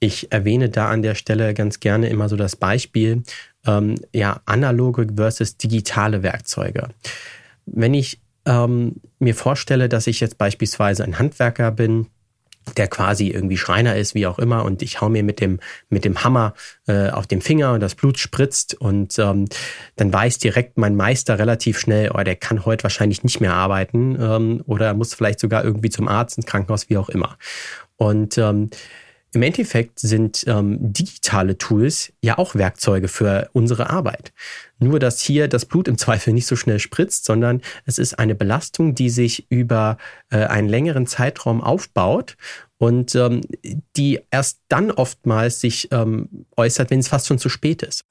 Ich erwähne da an der Stelle ganz gerne immer so das Beispiel, ähm, ja, analoge versus digitale Werkzeuge. Wenn ich ähm, mir vorstelle, dass ich jetzt beispielsweise ein Handwerker bin, der quasi irgendwie Schreiner ist, wie auch immer, und ich hau mir mit dem mit dem Hammer äh, auf den Finger und das Blut spritzt und ähm, dann weiß direkt mein Meister relativ schnell, oh, der kann heute wahrscheinlich nicht mehr arbeiten ähm, oder muss vielleicht sogar irgendwie zum Arzt ins Krankenhaus, wie auch immer. Und ähm, im Endeffekt sind ähm, digitale Tools ja auch Werkzeuge für unsere Arbeit. Nur, dass hier das Blut im Zweifel nicht so schnell spritzt, sondern es ist eine Belastung, die sich über äh, einen längeren Zeitraum aufbaut und ähm, die erst dann oftmals sich ähm, äußert, wenn es fast schon zu spät ist.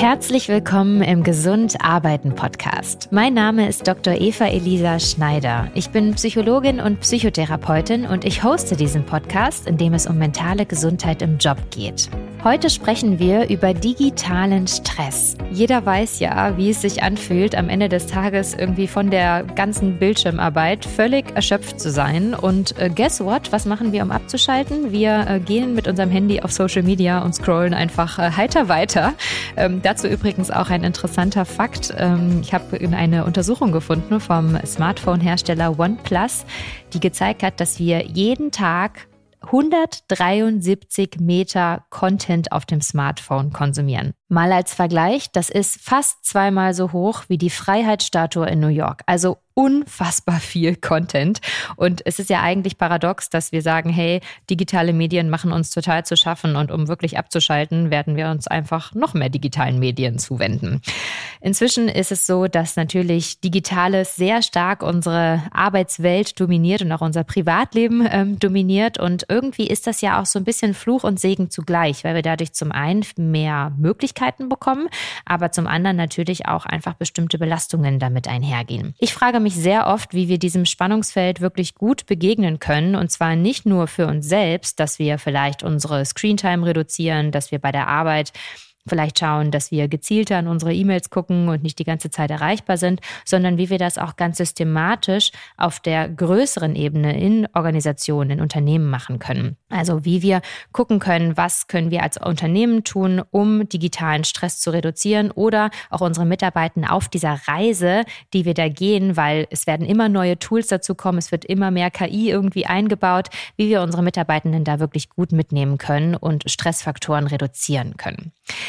Herzlich willkommen im Gesund Arbeiten Podcast. Mein Name ist Dr. Eva Elisa Schneider. Ich bin Psychologin und Psychotherapeutin und ich hoste diesen Podcast, in dem es um mentale Gesundheit im Job geht. Heute sprechen wir über digitalen Stress. Jeder weiß ja, wie es sich anfühlt, am Ende des Tages irgendwie von der ganzen Bildschirmarbeit völlig erschöpft zu sein. Und äh, guess what? Was machen wir, um abzuschalten? Wir äh, gehen mit unserem Handy auf Social Media und scrollen einfach äh, heiter weiter. Ähm, dazu übrigens auch ein interessanter Fakt. Ähm, ich habe eine Untersuchung gefunden vom Smartphone-Hersteller OnePlus, die gezeigt hat, dass wir jeden Tag 173 Meter Content auf dem Smartphone konsumieren. Mal als Vergleich, das ist fast zweimal so hoch wie die Freiheitsstatue in New York. Also unfassbar viel Content. Und es ist ja eigentlich paradox, dass wir sagen, hey, digitale Medien machen uns total zu schaffen und um wirklich abzuschalten, werden wir uns einfach noch mehr digitalen Medien zuwenden. Inzwischen ist es so, dass natürlich Digitales sehr stark unsere Arbeitswelt dominiert und auch unser Privatleben ähm, dominiert. Und irgendwie ist das ja auch so ein bisschen Fluch und Segen zugleich, weil wir dadurch zum einen mehr Möglichkeiten bekommen, aber zum anderen natürlich auch einfach bestimmte Belastungen damit einhergehen. Ich frage mich mich sehr oft, wie wir diesem Spannungsfeld wirklich gut begegnen können. Und zwar nicht nur für uns selbst, dass wir vielleicht unsere Screentime reduzieren, dass wir bei der Arbeit vielleicht schauen, dass wir gezielter an unsere E-Mails gucken und nicht die ganze Zeit erreichbar sind, sondern wie wir das auch ganz systematisch auf der größeren Ebene in Organisationen, in Unternehmen machen können. Also wie wir gucken können, was können wir als Unternehmen tun, um digitalen Stress zu reduzieren oder auch unsere Mitarbeitenden auf dieser Reise, die wir da gehen, weil es werden immer neue Tools dazu kommen, es wird immer mehr KI irgendwie eingebaut, wie wir unsere Mitarbeitenden da wirklich gut mitnehmen können und Stressfaktoren reduzieren können.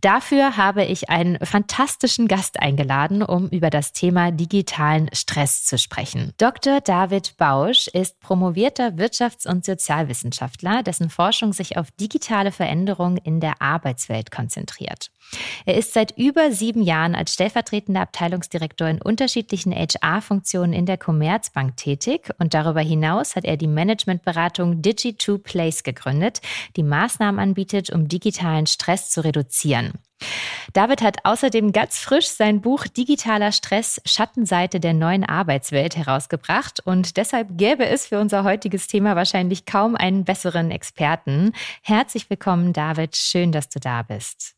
Dafür habe ich einen fantastischen Gast eingeladen, um über das Thema digitalen Stress zu sprechen. Dr. David Bausch ist promovierter Wirtschafts- und Sozialwissenschaftler, dessen Forschung sich auf digitale Veränderungen in der Arbeitswelt konzentriert. Er ist seit über sieben Jahren als stellvertretender Abteilungsdirektor in unterschiedlichen HR-Funktionen in der Commerzbank tätig und darüber hinaus hat er die Managementberatung Digi2Place gegründet, die Maßnahmen anbietet, um digitalen Stress zu reduzieren. David hat außerdem ganz frisch sein Buch Digitaler Stress Schattenseite der neuen Arbeitswelt herausgebracht und deshalb gäbe es für unser heutiges Thema wahrscheinlich kaum einen besseren Experten. Herzlich willkommen, David. Schön, dass du da bist.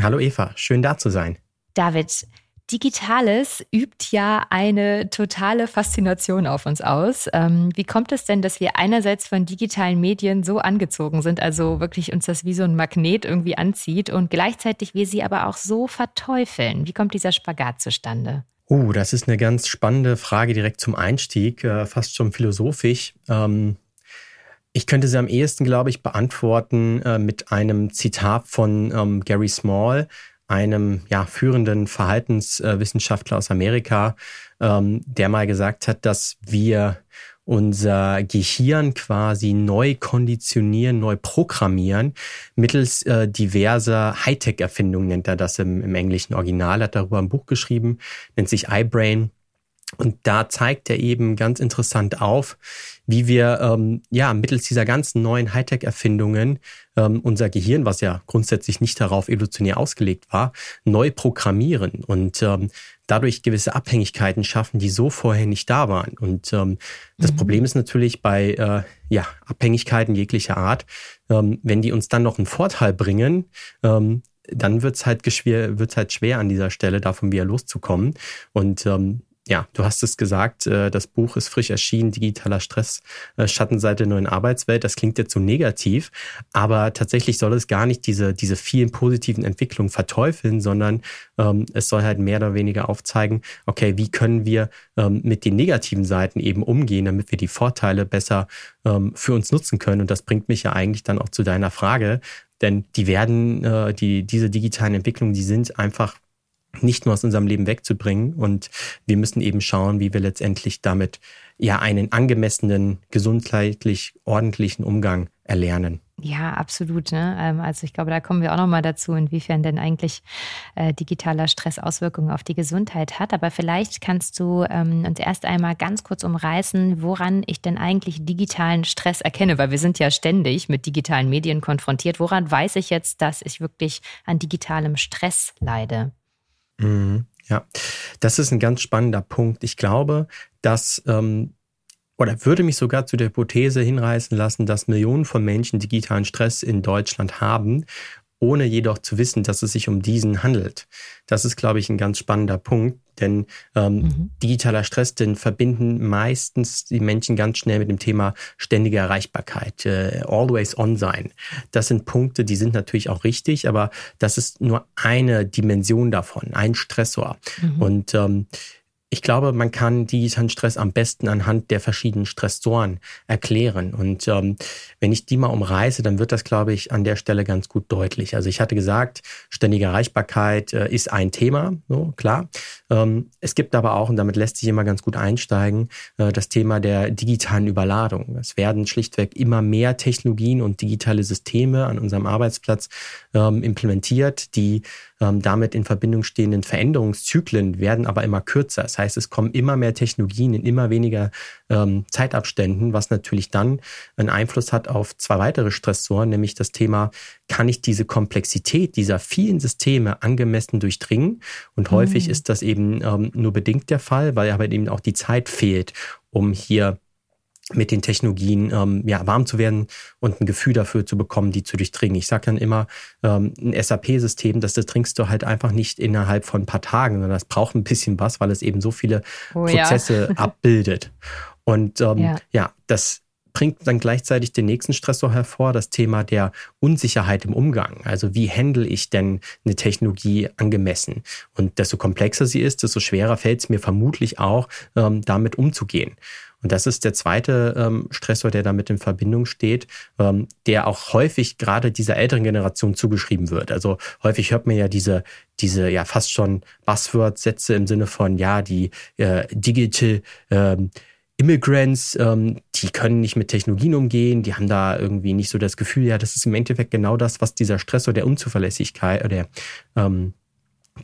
Hallo Eva, schön da zu sein. David, Digitales übt ja eine totale Faszination auf uns aus. Ähm, wie kommt es denn, dass wir einerseits von digitalen Medien so angezogen sind, also wirklich uns das wie so ein Magnet irgendwie anzieht und gleichzeitig wir sie aber auch so verteufeln? Wie kommt dieser Spagat zustande? Uh, das ist eine ganz spannende Frage direkt zum Einstieg, äh, fast schon philosophisch. Ähm, ich könnte sie am ehesten, glaube ich, beantworten äh, mit einem Zitat von ähm, Gary Small, einem ja, führenden Verhaltenswissenschaftler aus Amerika, ähm, der mal gesagt hat, dass wir unser Gehirn quasi neu konditionieren, neu programmieren, mittels äh, diverser Hightech-Erfindungen nennt er das im, im englischen Original, hat darüber ein Buch geschrieben, nennt sich iBrain. Und da zeigt er eben ganz interessant auf, wie wir ähm, ja mittels dieser ganzen neuen Hightech-Erfindungen ähm, unser Gehirn, was ja grundsätzlich nicht darauf evolutionär ausgelegt war, neu programmieren und ähm, dadurch gewisse Abhängigkeiten schaffen, die so vorher nicht da waren. Und ähm, das mhm. Problem ist natürlich bei äh, ja, Abhängigkeiten jeglicher Art, ähm, wenn die uns dann noch einen Vorteil bringen, ähm, dann wird's halt, wird's halt schwer an dieser Stelle, davon wieder loszukommen. Und ähm, ja, du hast es gesagt, äh, das Buch ist frisch erschienen, digitaler Stress, äh, Schattenseite der neuen Arbeitswelt. Das klingt jetzt so negativ, aber tatsächlich soll es gar nicht diese, diese vielen positiven Entwicklungen verteufeln, sondern ähm, es soll halt mehr oder weniger aufzeigen, okay, wie können wir ähm, mit den negativen Seiten eben umgehen, damit wir die Vorteile besser ähm, für uns nutzen können. Und das bringt mich ja eigentlich dann auch zu deiner Frage, denn die werden, äh, die, diese digitalen Entwicklungen, die sind einfach nicht nur aus unserem Leben wegzubringen. Und wir müssen eben schauen, wie wir letztendlich damit ja einen angemessenen, gesundheitlich ordentlichen Umgang erlernen. Ja, absolut. Ne? Ähm, also ich glaube, da kommen wir auch noch mal dazu, inwiefern denn eigentlich äh, digitaler Stress Auswirkungen auf die Gesundheit hat. Aber vielleicht kannst du ähm, uns erst einmal ganz kurz umreißen, woran ich denn eigentlich digitalen Stress erkenne, weil wir sind ja ständig mit digitalen Medien konfrontiert. Woran weiß ich jetzt, dass ich wirklich an digitalem Stress leide? Mhm, ja, das ist ein ganz spannender Punkt. Ich glaube, dass ähm, oder würde mich sogar zu der Hypothese hinreißen lassen, dass Millionen von Menschen digitalen Stress in Deutschland haben ohne jedoch zu wissen, dass es sich um diesen handelt. Das ist, glaube ich, ein ganz spannender Punkt, denn ähm, mhm. digitaler Stress, den verbinden meistens die Menschen ganz schnell mit dem Thema ständige Erreichbarkeit, äh, always on sein. Das sind Punkte, die sind natürlich auch richtig, aber das ist nur eine Dimension davon, ein Stressor. Mhm. Und ähm, ich glaube, man kann digitalen Stress am besten anhand der verschiedenen Stressoren erklären. Und ähm, wenn ich die mal umreiße, dann wird das, glaube ich, an der Stelle ganz gut deutlich. Also ich hatte gesagt, ständige Erreichbarkeit äh, ist ein Thema, so klar. Ähm, es gibt aber auch, und damit lässt sich immer ganz gut einsteigen, äh, das Thema der digitalen Überladung. Es werden schlichtweg immer mehr Technologien und digitale Systeme an unserem Arbeitsplatz ähm, implementiert, die ähm, damit in Verbindung stehenden Veränderungszyklen werden aber immer kürzer. Das heißt, es kommen immer mehr Technologien in immer weniger ähm, Zeitabständen, was natürlich dann einen Einfluss hat auf zwei weitere Stressoren, nämlich das Thema, kann ich diese Komplexität dieser vielen Systeme angemessen durchdringen? Und häufig mhm. ist das eben ähm, nur bedingt der Fall, weil aber eben auch die Zeit fehlt, um hier mit den Technologien ähm, ja, warm zu werden und ein Gefühl dafür zu bekommen, die zu durchdringen. Ich sage dann immer, ähm, ein SAP-System, das, das trinkst du halt einfach nicht innerhalb von ein paar Tagen, sondern das braucht ein bisschen was, weil es eben so viele oh, Prozesse ja. abbildet. Und ähm, ja. ja, das bringt dann gleichzeitig den nächsten Stressor hervor, das Thema der Unsicherheit im Umgang. Also wie handle ich denn eine Technologie angemessen? Und desto komplexer sie ist, desto schwerer fällt es mir vermutlich auch, ähm, damit umzugehen. Und das ist der zweite ähm, Stressor, der damit in Verbindung steht, ähm, der auch häufig gerade dieser älteren Generation zugeschrieben wird. Also häufig hört man ja diese, diese ja fast schon Buzzword-Sätze im Sinne von, ja, die äh, Digital ähm, Immigrants, ähm, die können nicht mit Technologien umgehen, die haben da irgendwie nicht so das Gefühl, ja, das ist im Endeffekt genau das, was dieser Stressor der Unzuverlässigkeit oder der ähm,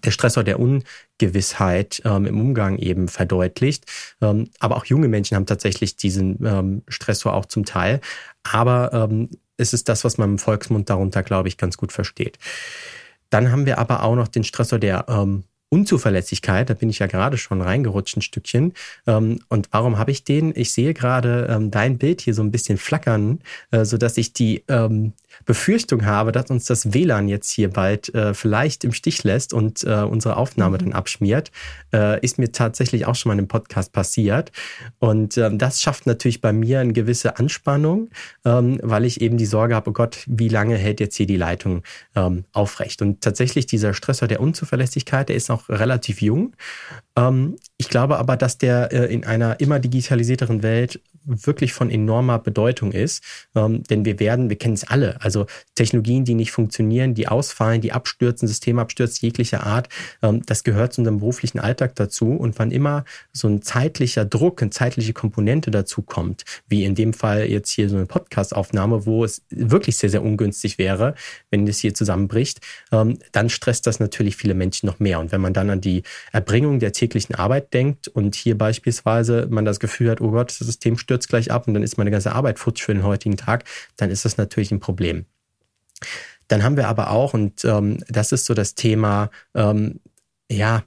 der Stressor der Ungewissheit ähm, im Umgang eben verdeutlicht. Ähm, aber auch junge Menschen haben tatsächlich diesen ähm, Stressor auch zum Teil. Aber ähm, es ist das, was man im Volksmund darunter, glaube ich, ganz gut versteht. Dann haben wir aber auch noch den Stressor der ähm, Unzuverlässigkeit, da bin ich ja gerade schon reingerutscht ein Stückchen. Ähm, und warum habe ich den? Ich sehe gerade dein Bild hier so ein bisschen flackern, äh, so dass ich die Befürchtung habe, dass uns das WLAN jetzt hier bald äh, vielleicht im Stich lässt und äh, unsere Aufnahme mhm. dann abschmiert. Äh, ist mir tatsächlich auch schon mal im Podcast passiert. Und ähm, das schafft natürlich bei mir eine gewisse Anspannung, ähm, weil ich eben die Sorge habe, oh Gott, wie lange hält jetzt hier die Leitung ähm, aufrecht? Und tatsächlich dieser Stressor der Unzuverlässigkeit, der ist noch relativ jung. Ähm, ich glaube aber, dass der äh, in einer immer digitalisierteren Welt wirklich von enormer Bedeutung ist. Ähm, denn wir werden, wir kennen es alle, also Technologien, die nicht funktionieren, die ausfallen, die abstürzen, Systemabstürze jeglicher Art, ähm, das gehört zu unserem beruflichen Alltag dazu. Und wann immer so ein zeitlicher Druck, eine zeitliche Komponente dazu kommt, wie in dem Fall jetzt hier so eine Podcast-Aufnahme, wo es wirklich sehr, sehr ungünstig wäre, wenn es hier zusammenbricht, ähm, dann stresst das natürlich viele Menschen noch mehr. Und wenn man dann an die Erbringung der täglichen Arbeit denkt und hier beispielsweise man das Gefühl hat, oh Gott, das System stürzt stürzt gleich ab und dann ist meine ganze Arbeit futsch für den heutigen Tag, dann ist das natürlich ein Problem. Dann haben wir aber auch, und ähm, das ist so das Thema, ähm, ja,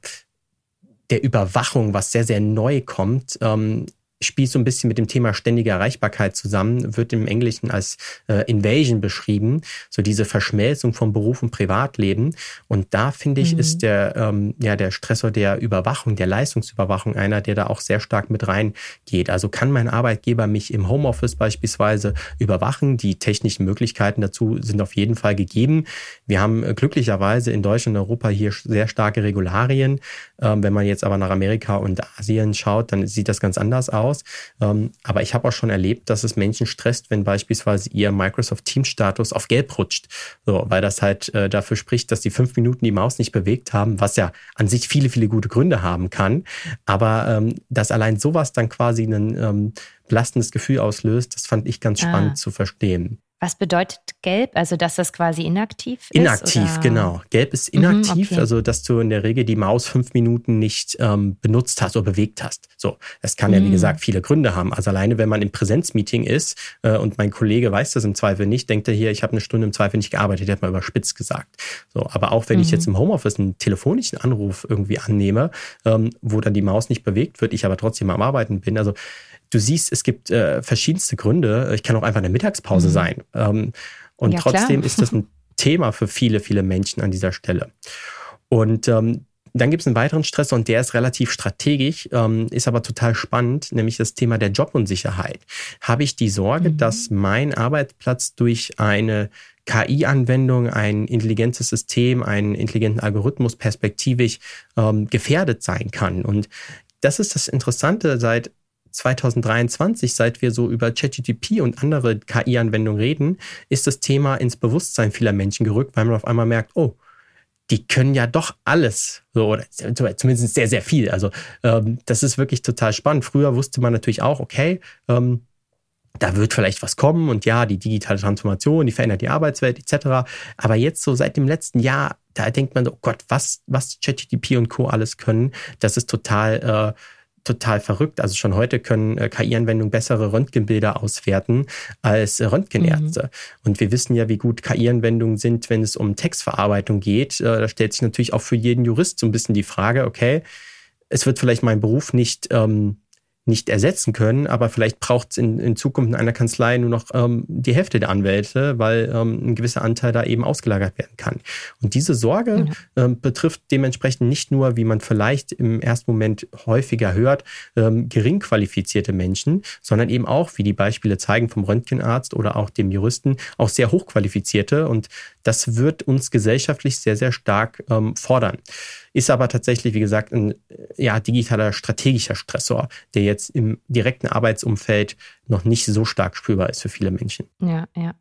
der Überwachung, was sehr, sehr neu kommt. Ähm, spielt so ein bisschen mit dem Thema ständige Erreichbarkeit zusammen, wird im Englischen als äh, Invasion beschrieben, so diese Verschmelzung von Beruf und Privatleben. Und da finde ich, mhm. ist der, ähm, ja, der Stressor der Überwachung, der Leistungsüberwachung einer, der da auch sehr stark mit reingeht. Also kann mein Arbeitgeber mich im Homeoffice beispielsweise überwachen? Die technischen Möglichkeiten dazu sind auf jeden Fall gegeben. Wir haben äh, glücklicherweise in Deutschland und Europa hier sehr starke Regularien. Ähm, wenn man jetzt aber nach Amerika und Asien schaut, dann sieht das ganz anders aus aus. Ähm, aber ich habe auch schon erlebt, dass es Menschen stresst, wenn beispielsweise ihr Microsoft Teams Status auf Gelb rutscht. So, weil das halt äh, dafür spricht, dass die fünf Minuten die Maus nicht bewegt haben, was ja an sich viele, viele gute Gründe haben kann. Aber ähm, dass allein sowas dann quasi ein ähm, belastendes Gefühl auslöst, das fand ich ganz spannend ah. zu verstehen. Was bedeutet gelb? Also, dass das quasi inaktiv ist? Inaktiv, oder? genau. Gelb ist inaktiv, mhm, okay. also dass du in der Regel die Maus fünf Minuten nicht ähm, benutzt hast oder bewegt hast. So, es kann mhm. ja, wie mhm. gesagt, viele Gründe haben. Also alleine, wenn man im Präsenzmeeting ist äh, und mein Kollege weiß das im Zweifel nicht, denkt er hier, ich habe eine Stunde im Zweifel nicht gearbeitet, der hat mal überspitzt gesagt. So, aber auch wenn mhm. ich jetzt im Homeoffice einen telefonischen Anruf irgendwie annehme, ähm, wo dann die Maus nicht bewegt wird, ich aber trotzdem am Arbeiten bin, also du siehst, es gibt äh, verschiedenste Gründe. Ich kann auch einfach eine Mittagspause mhm. sein. Ähm, und ja, trotzdem klar. ist das ein Thema für viele, viele Menschen an dieser Stelle. Und ähm, dann gibt es einen weiteren Stress und der ist relativ strategisch, ähm, ist aber total spannend, nämlich das Thema der Jobunsicherheit. Habe ich die Sorge, mhm. dass mein Arbeitsplatz durch eine KI-Anwendung, ein intelligentes System, einen intelligenten Algorithmus perspektivisch ähm, gefährdet sein kann? Und das ist das Interessante seit 2023, seit wir so über ChatGTP und andere KI-Anwendungen reden, ist das Thema ins Bewusstsein vieler Menschen gerückt, weil man auf einmal merkt, oh, die können ja doch alles, so, oder zumindest sehr, sehr viel. Also ähm, das ist wirklich total spannend. Früher wusste man natürlich auch, okay, ähm, da wird vielleicht was kommen und ja, die digitale Transformation, die verändert die Arbeitswelt etc. Aber jetzt so seit dem letzten Jahr, da denkt man so, oh Gott, was, was ChatGTP und Co. alles können, das ist total äh, total verrückt. Also schon heute können äh, KI-Anwendungen bessere Röntgenbilder auswerten als äh, Röntgenärzte. Mhm. Und wir wissen ja, wie gut KI-Anwendungen sind, wenn es um Textverarbeitung geht. Äh, da stellt sich natürlich auch für jeden Jurist so ein bisschen die Frage, okay, es wird vielleicht mein Beruf nicht ähm, nicht ersetzen können, aber vielleicht braucht es in, in Zukunft in einer Kanzlei nur noch ähm, die Hälfte der Anwälte, weil ähm, ein gewisser Anteil da eben ausgelagert werden kann. Und diese Sorge ja. ähm, betrifft dementsprechend nicht nur, wie man vielleicht im ersten Moment häufiger hört, ähm, gering qualifizierte Menschen, sondern eben auch, wie die Beispiele zeigen, vom Röntgenarzt oder auch dem Juristen, auch sehr hochqualifizierte. Und das wird uns gesellschaftlich sehr, sehr stark ähm, fordern. Ist aber tatsächlich, wie gesagt, ein ja, digitaler strategischer Stressor, der jetzt im direkten Arbeitsumfeld noch nicht so stark spürbar ist für viele Menschen. Ja, ja.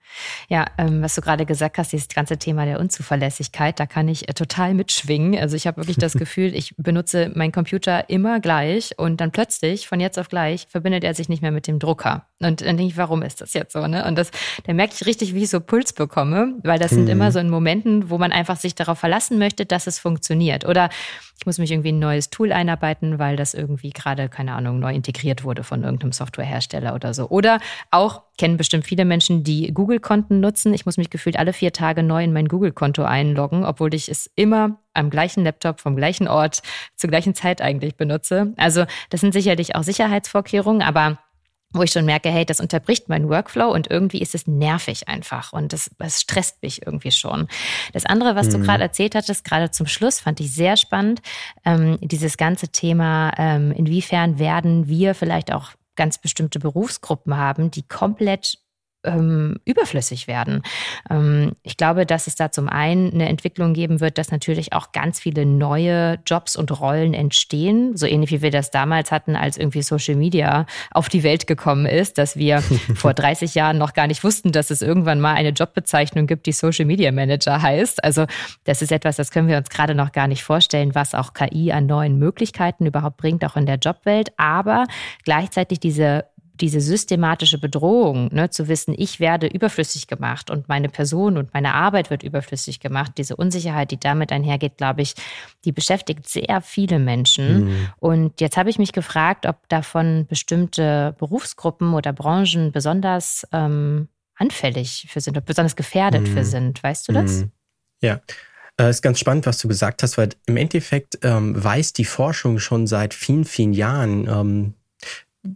Ja, ähm, was du gerade gesagt hast, dieses ganze Thema der Unzuverlässigkeit, da kann ich äh, total mitschwingen. Also ich habe wirklich das Gefühl, ich benutze meinen Computer immer gleich und dann plötzlich, von jetzt auf gleich, verbindet er sich nicht mehr mit dem Drucker. Und dann denke ich, warum ist das jetzt so? Ne? Und das, da merke ich richtig, wie ich so Puls bekomme, weil das mhm. sind immer so in Momenten, wo man einfach sich darauf verlassen möchte, dass es funktioniert. Oder ich muss mich irgendwie ein neues Tool einarbeiten, weil das irgendwie gerade, keine Ahnung, neu integriert wurde von irgendeinem Softwarehersteller oder so. Oder auch, kennen bestimmt viele Menschen, die Google-Konten nutzen. Ich muss mich gefühlt alle vier Tage neu in mein Google-Konto einloggen, obwohl ich es immer am gleichen Laptop, vom gleichen Ort, zur gleichen Zeit eigentlich benutze. Also das sind sicherlich auch Sicherheitsvorkehrungen, aber wo ich schon merke, hey, das unterbricht meinen Workflow und irgendwie ist es nervig einfach und das, das stresst mich irgendwie schon. Das andere, was mhm. du gerade erzählt hattest, gerade zum Schluss, fand ich sehr spannend, ähm, dieses ganze Thema, ähm, inwiefern werden wir vielleicht auch ganz bestimmte Berufsgruppen haben, die komplett ähm, überflüssig werden. Ähm, ich glaube, dass es da zum einen eine Entwicklung geben wird, dass natürlich auch ganz viele neue Jobs und Rollen entstehen, so ähnlich wie wir das damals hatten, als irgendwie Social Media auf die Welt gekommen ist, dass wir vor 30 Jahren noch gar nicht wussten, dass es irgendwann mal eine Jobbezeichnung gibt, die Social Media Manager heißt. Also das ist etwas, das können wir uns gerade noch gar nicht vorstellen, was auch KI an neuen Möglichkeiten überhaupt bringt, auch in der Jobwelt. Aber gleichzeitig diese diese systematische Bedrohung, ne, zu wissen, ich werde überflüssig gemacht und meine Person und meine Arbeit wird überflüssig gemacht, diese Unsicherheit, die damit einhergeht, glaube ich, die beschäftigt sehr viele Menschen. Mhm. Und jetzt habe ich mich gefragt, ob davon bestimmte Berufsgruppen oder Branchen besonders ähm, anfällig für sind, besonders gefährdet mhm. für sind. Weißt du das? Mhm. Ja. Es äh, ist ganz spannend, was du gesagt hast, weil im Endeffekt ähm, weiß die Forschung schon seit vielen, vielen Jahren, ähm,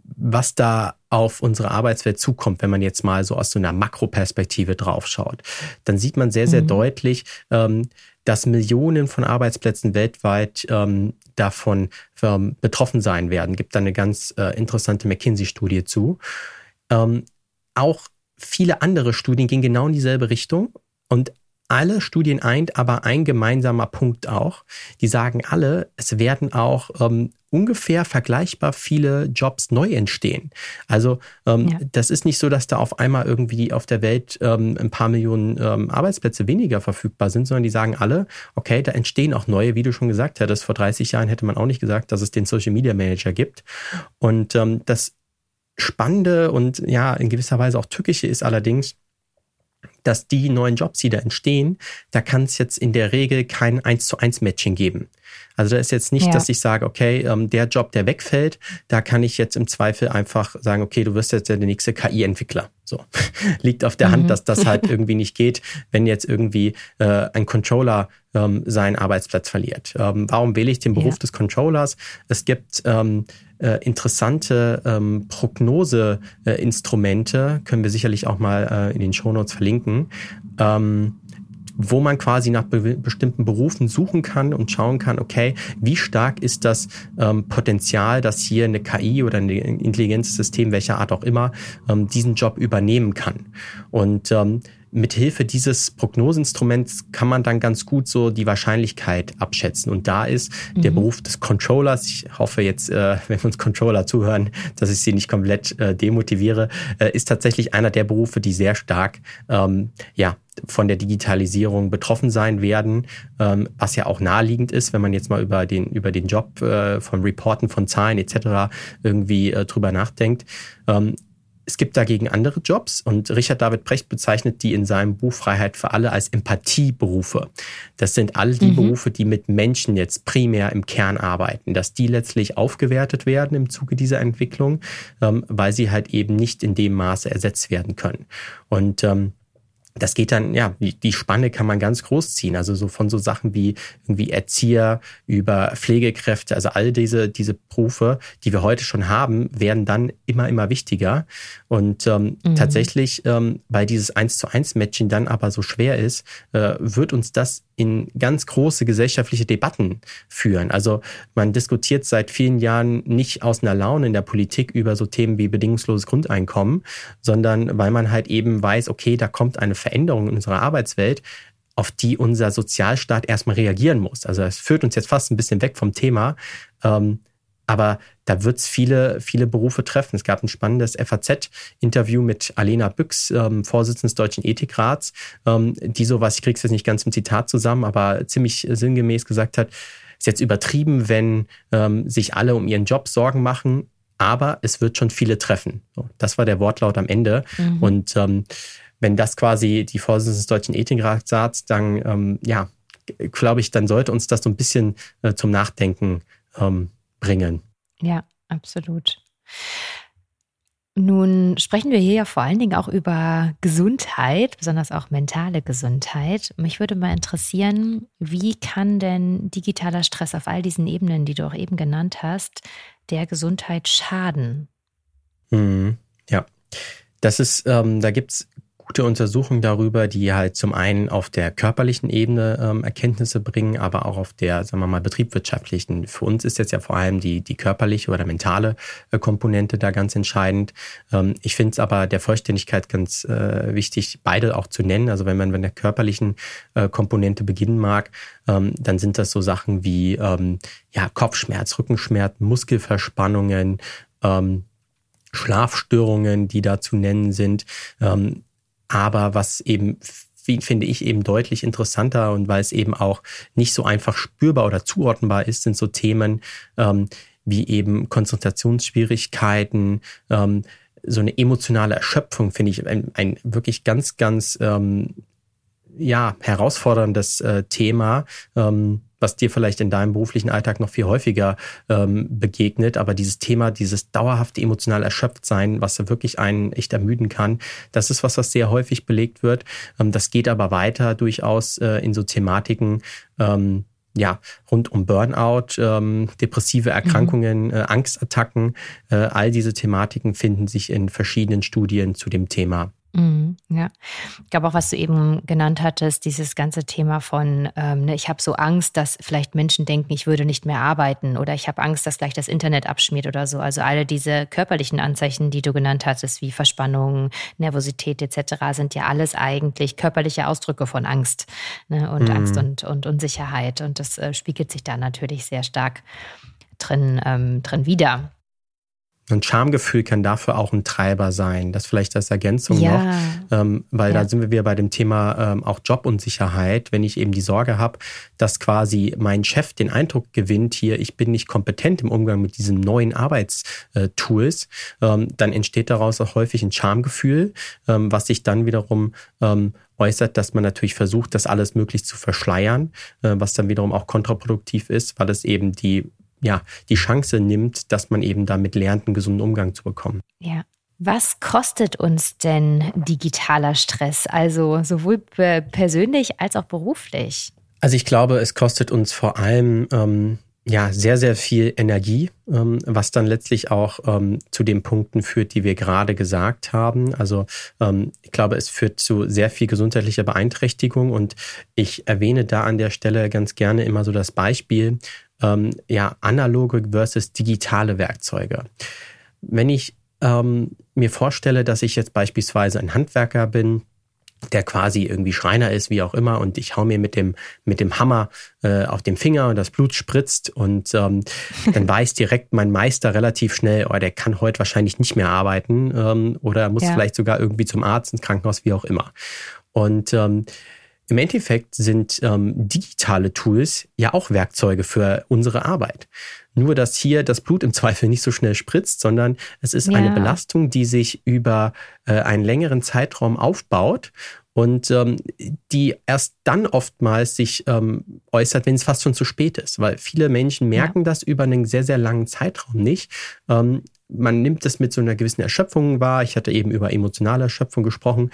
was da auf unsere Arbeitswelt zukommt, wenn man jetzt mal so aus so einer Makroperspektive draufschaut, dann sieht man sehr, sehr mhm. deutlich, ähm, dass Millionen von Arbeitsplätzen weltweit ähm, davon ähm, betroffen sein werden. Gibt da eine ganz äh, interessante McKinsey-Studie zu. Ähm, auch viele andere Studien gehen genau in dieselbe Richtung. Und alle Studien eint aber ein gemeinsamer Punkt auch. Die sagen alle, es werden auch ähm, ungefähr vergleichbar viele Jobs neu entstehen. Also ähm, ja. das ist nicht so, dass da auf einmal irgendwie auf der Welt ähm, ein paar Millionen ähm, Arbeitsplätze weniger verfügbar sind, sondern die sagen alle, okay, da entstehen auch neue, wie du schon gesagt hattest, vor 30 Jahren hätte man auch nicht gesagt, dass es den Social Media Manager gibt. Und ähm, das Spannende und ja, in gewisser Weise auch Tückische ist allerdings, dass die neuen Jobs, die da entstehen, da kann es jetzt in der Regel kein 1 zu 1 Matching geben. Also da ist jetzt nicht, ja. dass ich sage, okay, ähm, der Job, der wegfällt, da kann ich jetzt im Zweifel einfach sagen, okay, du wirst jetzt der nächste KI-Entwickler. So liegt auf der mhm. Hand, dass das halt irgendwie nicht geht, wenn jetzt irgendwie äh, ein Controller ähm, seinen Arbeitsplatz verliert. Ähm, warum wähle ich den Beruf ja. des Controllers? Es gibt ähm, äh, interessante ähm, Prognoseinstrumente, äh, können wir sicherlich auch mal äh, in den Shownotes verlinken. Ähm, wo man quasi nach be bestimmten Berufen suchen kann und schauen kann, okay, wie stark ist das ähm, Potenzial, dass hier eine KI oder ein Intelligenzsystem, welcher Art auch immer, ähm, diesen Job übernehmen kann. Und ähm, mit Hilfe dieses Prognoseinstruments kann man dann ganz gut so die Wahrscheinlichkeit abschätzen. Und da ist mhm. der Beruf des Controllers, ich hoffe jetzt, äh, wenn uns Controller zuhören, dass ich sie nicht komplett äh, demotiviere, äh, ist tatsächlich einer der Berufe, die sehr stark ähm, ja, von der Digitalisierung betroffen sein werden, ähm, was ja auch naheliegend ist, wenn man jetzt mal über den, über den Job äh, von Reporten von Zahlen etc. irgendwie äh, drüber nachdenkt. Ähm, es gibt dagegen andere Jobs und Richard David Brecht bezeichnet die in seinem Buch Freiheit für alle als Empathieberufe. Das sind all die mhm. Berufe, die mit Menschen jetzt primär im Kern arbeiten, dass die letztlich aufgewertet werden im Zuge dieser Entwicklung, ähm, weil sie halt eben nicht in dem Maße ersetzt werden können. Und ähm, das geht dann, ja, die Spanne kann man ganz groß ziehen. Also so von so Sachen wie irgendwie Erzieher über Pflegekräfte, also all diese, diese Berufe, die wir heute schon haben, werden dann immer, immer wichtiger. Und ähm, mhm. tatsächlich, ähm, weil dieses eins zu eins Matching dann aber so schwer ist, äh, wird uns das in ganz große gesellschaftliche Debatten führen. Also man diskutiert seit vielen Jahren nicht aus einer Laune in der Politik über so Themen wie bedingungsloses Grundeinkommen, sondern weil man halt eben weiß, okay, da kommt eine Veränderung in unserer Arbeitswelt, auf die unser Sozialstaat erstmal reagieren muss. Also es führt uns jetzt fast ein bisschen weg vom Thema. Ähm, aber da wird es viele, viele Berufe treffen. Es gab ein spannendes FAZ-Interview mit Alena Büchs, ähm, Vorsitzende des Deutschen Ethikrats, ähm, die sowas, ich krieg's jetzt nicht ganz im Zitat zusammen, aber ziemlich sinngemäß gesagt hat, ist jetzt übertrieben, wenn ähm, sich alle um ihren Job Sorgen machen, aber es wird schon viele treffen. So, das war der Wortlaut am Ende. Mhm. Und ähm, wenn das quasi die Vorsitzende des Deutschen Ethikrats sagt, dann ähm, ja, glaube ich, dann sollte uns das so ein bisschen äh, zum Nachdenken ähm, bringen. Ja, absolut. Nun sprechen wir hier ja vor allen Dingen auch über Gesundheit, besonders auch mentale Gesundheit. Mich würde mal interessieren, wie kann denn digitaler Stress auf all diesen Ebenen, die du auch eben genannt hast, der Gesundheit schaden? Mhm. Ja, das ist, ähm, da gibt es gute Untersuchungen darüber, die halt zum einen auf der körperlichen Ebene ähm, Erkenntnisse bringen, aber auch auf der, sagen wir mal, betriebswirtschaftlichen. Für uns ist jetzt ja vor allem die, die körperliche oder mentale äh, Komponente da ganz entscheidend. Ähm, ich finde es aber der Vollständigkeit ganz äh, wichtig, beide auch zu nennen. Also wenn man mit der körperlichen äh, Komponente beginnen mag, ähm, dann sind das so Sachen wie ähm, ja, Kopfschmerz, Rückenschmerz, Muskelverspannungen, ähm, Schlafstörungen, die da zu nennen sind. Ähm, aber was eben finde ich eben deutlich interessanter und weil es eben auch nicht so einfach spürbar oder zuordnenbar ist, sind so Themen ähm, wie eben Konzentrationsschwierigkeiten, ähm, so eine emotionale Erschöpfung finde ich ein, ein, wirklich ganz, ganz ähm, ja herausforderndes äh, Thema. Ähm, was dir vielleicht in deinem beruflichen Alltag noch viel häufiger ähm, begegnet. Aber dieses Thema, dieses dauerhafte emotional erschöpft sein, was wirklich einen echt ermüden kann, das ist was, was sehr häufig belegt wird. Ähm, das geht aber weiter durchaus äh, in so Thematiken, ähm, ja, rund um Burnout, ähm, depressive mhm. Erkrankungen, mhm. äh, Angstattacken, äh, all diese Thematiken finden sich in verschiedenen Studien zu dem Thema. Mhm, ja, ich glaube auch, was du eben genannt hattest, dieses ganze Thema von, ähm, ne, ich habe so Angst, dass vielleicht Menschen denken, ich würde nicht mehr arbeiten oder ich habe Angst, dass gleich das Internet abschmiert oder so. Also alle diese körperlichen Anzeichen, die du genannt hattest, wie Verspannung, Nervosität etc., sind ja alles eigentlich körperliche Ausdrücke von Angst ne, und mhm. Angst und, und Unsicherheit. Und das äh, spiegelt sich da natürlich sehr stark drin, ähm, drin wieder. Und Schamgefühl kann dafür auch ein Treiber sein. Das vielleicht als Ergänzung ja. noch, ähm, weil ja. da sind wir wieder bei dem Thema ähm, auch Jobunsicherheit. Wenn ich eben die Sorge habe, dass quasi mein Chef den Eindruck gewinnt, hier, ich bin nicht kompetent im Umgang mit diesen neuen Arbeitstools, ähm, dann entsteht daraus auch häufig ein Schamgefühl, ähm, was sich dann wiederum ähm, äußert, dass man natürlich versucht, das alles möglichst zu verschleiern, äh, was dann wiederum auch kontraproduktiv ist, weil es eben die ja, die Chance nimmt, dass man eben damit lernt, einen gesunden Umgang zu bekommen. Ja. Was kostet uns denn digitaler Stress? Also sowohl persönlich als auch beruflich? Also ich glaube, es kostet uns vor allem ähm, ja sehr, sehr viel Energie, ähm, was dann letztlich auch ähm, zu den Punkten führt, die wir gerade gesagt haben. Also ähm, ich glaube, es führt zu sehr viel gesundheitlicher Beeinträchtigung und ich erwähne da an der Stelle ganz gerne immer so das Beispiel, ähm, ja, analoge versus digitale Werkzeuge. Wenn ich ähm, mir vorstelle, dass ich jetzt beispielsweise ein Handwerker bin, der quasi irgendwie Schreiner ist, wie auch immer, und ich hau mir mit dem, mit dem Hammer äh, auf den Finger und das Blut spritzt und ähm, dann weiß direkt mein Meister relativ schnell, oh, der kann heute wahrscheinlich nicht mehr arbeiten ähm, oder muss ja. vielleicht sogar irgendwie zum Arzt, ins Krankenhaus, wie auch immer. Und ähm, im Endeffekt sind ähm, digitale Tools ja auch Werkzeuge für unsere Arbeit. Nur, dass hier das Blut im Zweifel nicht so schnell spritzt, sondern es ist ja. eine Belastung, die sich über äh, einen längeren Zeitraum aufbaut und ähm, die erst dann oftmals sich ähm, äußert, wenn es fast schon zu spät ist, weil viele Menschen merken ja. das über einen sehr, sehr langen Zeitraum nicht. Ähm, man nimmt das mit so einer gewissen Erschöpfung wahr. Ich hatte eben über emotionale Erschöpfung gesprochen.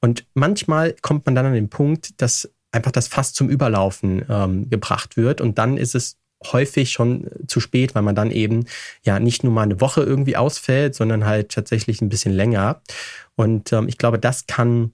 Und manchmal kommt man dann an den Punkt, dass einfach das Fass zum Überlaufen ähm, gebracht wird. Und dann ist es häufig schon zu spät, weil man dann eben ja nicht nur mal eine Woche irgendwie ausfällt, sondern halt tatsächlich ein bisschen länger. Und ähm, ich glaube, das kann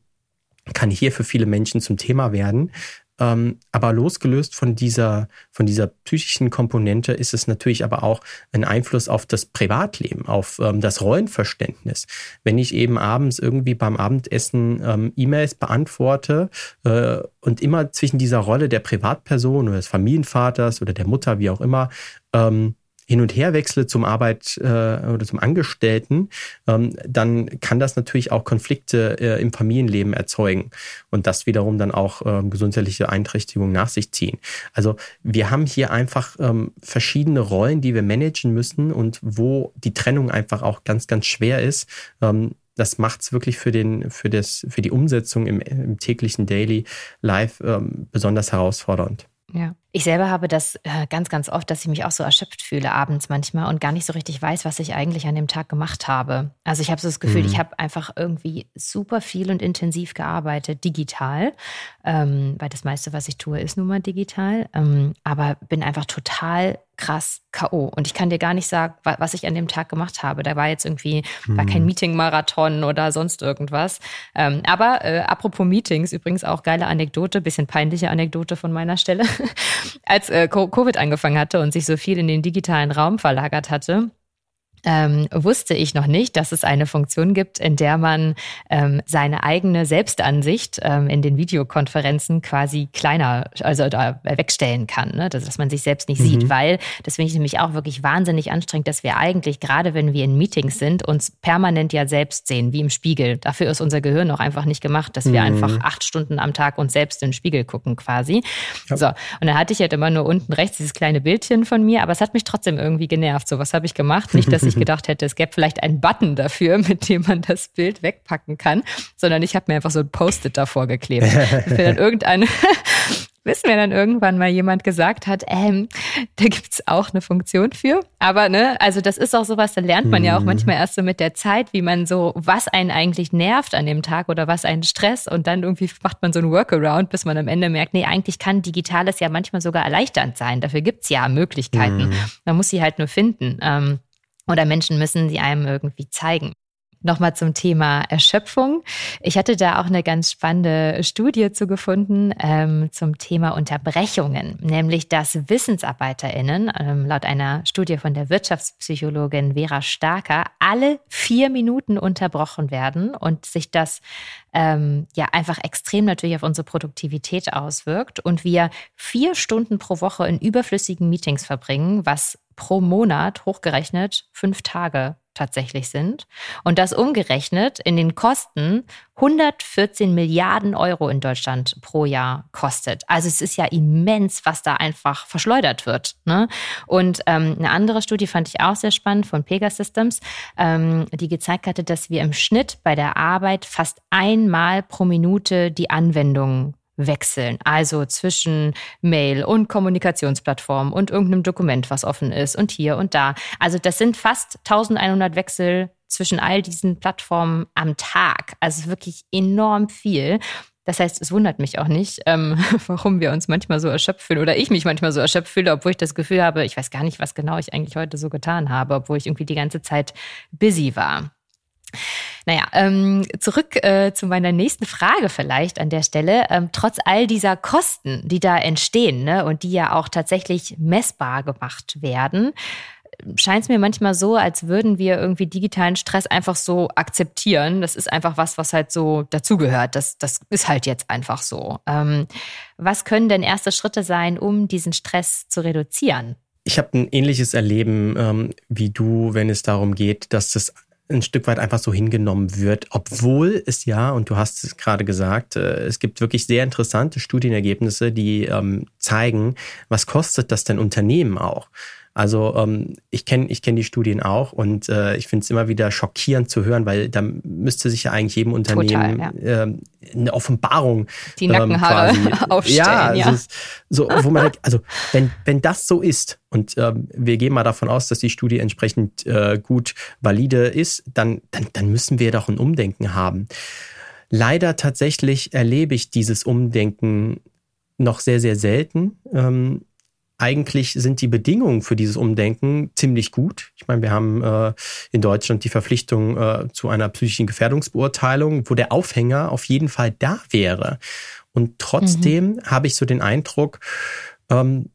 kann hier für viele Menschen zum Thema werden, ähm, aber losgelöst von dieser, von dieser psychischen Komponente ist es natürlich aber auch ein Einfluss auf das Privatleben, auf ähm, das Rollenverständnis. Wenn ich eben abends irgendwie beim Abendessen ähm, E-Mails beantworte äh, und immer zwischen dieser Rolle der Privatperson oder des Familienvaters oder der Mutter, wie auch immer, ähm, hin und her wechsle zum Arbeit äh, oder zum Angestellten, ähm, dann kann das natürlich auch Konflikte äh, im Familienleben erzeugen und das wiederum dann auch ähm, gesundheitliche Beeinträchtigungen nach sich ziehen. Also wir haben hier einfach ähm, verschiedene Rollen, die wir managen müssen und wo die Trennung einfach auch ganz, ganz schwer ist. Ähm, das macht es wirklich für, den, für, das, für die Umsetzung im, im täglichen Daily Life ähm, besonders herausfordernd. Ja. Ich selber habe das äh, ganz, ganz oft, dass ich mich auch so erschöpft fühle abends manchmal und gar nicht so richtig weiß, was ich eigentlich an dem Tag gemacht habe. Also ich habe so das Gefühl, mhm. ich habe einfach irgendwie super viel und intensiv gearbeitet, digital, ähm, weil das meiste, was ich tue, ist nun mal digital, ähm, aber bin einfach total krass K.O. Und ich kann dir gar nicht sagen, was ich an dem Tag gemacht habe. Da war jetzt irgendwie, war kein mhm. Meeting-Marathon oder sonst irgendwas. Ähm, aber äh, apropos Meetings, übrigens auch geile Anekdote, bisschen peinliche Anekdote von meiner Stelle. als äh, Covid angefangen hatte und sich so viel in den digitalen Raum verlagert hatte, ähm, wusste ich noch nicht, dass es eine Funktion gibt, in der man ähm, seine eigene Selbstansicht ähm, in den Videokonferenzen quasi kleiner, also da wegstellen kann, ne? dass, dass man sich selbst nicht mhm. sieht, weil das finde ich nämlich auch wirklich wahnsinnig anstrengend, dass wir eigentlich, gerade wenn wir in Meetings sind, uns permanent ja selbst sehen, wie im Spiegel. Dafür ist unser Gehirn auch einfach nicht gemacht, dass wir mhm. einfach acht Stunden am Tag uns selbst in den Spiegel gucken quasi. Ja. So, und dann hatte ich halt immer nur unten rechts dieses kleine Bildchen von mir, aber es hat mich trotzdem irgendwie genervt. So, was habe ich gemacht? Nicht, dass ich gedacht hätte, es gäbe vielleicht einen Button dafür, mit dem man das Bild wegpacken kann, sondern ich habe mir einfach so ein Post-it davor geklebt. Für dann irgendeine bis mir dann irgendwann mal jemand gesagt hat, ähm, da gibt's auch eine Funktion für. Aber ne, also das ist auch sowas, da lernt man ja auch mhm. manchmal erst so mit der Zeit, wie man so, was einen eigentlich nervt an dem Tag oder was einen Stress und dann irgendwie macht man so ein Workaround, bis man am Ende merkt, nee, eigentlich kann Digitales ja manchmal sogar erleichternd sein. Dafür gibt's ja Möglichkeiten. Mhm. Man muss sie halt nur finden. Ähm, oder Menschen müssen sie einem irgendwie zeigen. Nochmal zum Thema Erschöpfung. Ich hatte da auch eine ganz spannende Studie zu gefunden ähm, zum Thema Unterbrechungen, nämlich dass WissensarbeiterInnen ähm, laut einer Studie von der Wirtschaftspsychologin Vera Starker alle vier Minuten unterbrochen werden und sich das ähm, ja einfach extrem natürlich auf unsere Produktivität auswirkt und wir vier Stunden pro Woche in überflüssigen Meetings verbringen, was pro Monat hochgerechnet fünf Tage tatsächlich sind. Und das umgerechnet in den Kosten 114 Milliarden Euro in Deutschland pro Jahr kostet. Also es ist ja immens, was da einfach verschleudert wird. Ne? Und ähm, eine andere Studie fand ich auch sehr spannend von Pegasystems, ähm, die gezeigt hatte, dass wir im Schnitt bei der Arbeit fast einmal pro Minute die Anwendung wechseln. Also zwischen Mail und Kommunikationsplattform und irgendeinem Dokument, was offen ist und hier und da. Also das sind fast 1100 Wechsel zwischen all diesen Plattformen am Tag. Also wirklich enorm viel. Das heißt, es wundert mich auch nicht, ähm, warum wir uns manchmal so erschöpft fühlen oder ich mich manchmal so erschöpft fühle, obwohl ich das Gefühl habe, ich weiß gar nicht, was genau ich eigentlich heute so getan habe, obwohl ich irgendwie die ganze Zeit busy war. Naja, ähm, zurück äh, zu meiner nächsten Frage vielleicht an der Stelle. Ähm, trotz all dieser Kosten, die da entstehen ne, und die ja auch tatsächlich messbar gemacht werden, scheint es mir manchmal so, als würden wir irgendwie digitalen Stress einfach so akzeptieren. Das ist einfach was, was halt so dazugehört. Das, das ist halt jetzt einfach so. Ähm, was können denn erste Schritte sein, um diesen Stress zu reduzieren? Ich habe ein ähnliches Erleben ähm, wie du, wenn es darum geht, dass das ein Stück weit einfach so hingenommen wird, obwohl es ja, und du hast es gerade gesagt, äh, es gibt wirklich sehr interessante Studienergebnisse, die ähm, zeigen, was kostet das denn Unternehmen auch? Also ähm, ich kenne ich kenn die Studien auch und äh, ich finde es immer wieder schockierend zu hören, weil da müsste sich ja eigentlich jedem Unternehmen Total, ja. ähm, eine Offenbarung die Nackenhaare ähm, aufstellen. Ja, ja. Also, so, wo man denkt, also wenn, wenn das so ist und ähm, wir gehen mal davon aus, dass die Studie entsprechend äh, gut valide ist, dann, dann, dann müssen wir doch ein Umdenken haben. Leider tatsächlich erlebe ich dieses Umdenken noch sehr, sehr selten. Ähm, eigentlich sind die Bedingungen für dieses Umdenken ziemlich gut. Ich meine, wir haben äh, in Deutschland die Verpflichtung äh, zu einer psychischen Gefährdungsbeurteilung, wo der Aufhänger auf jeden Fall da wäre. Und trotzdem mhm. habe ich so den Eindruck, ähm,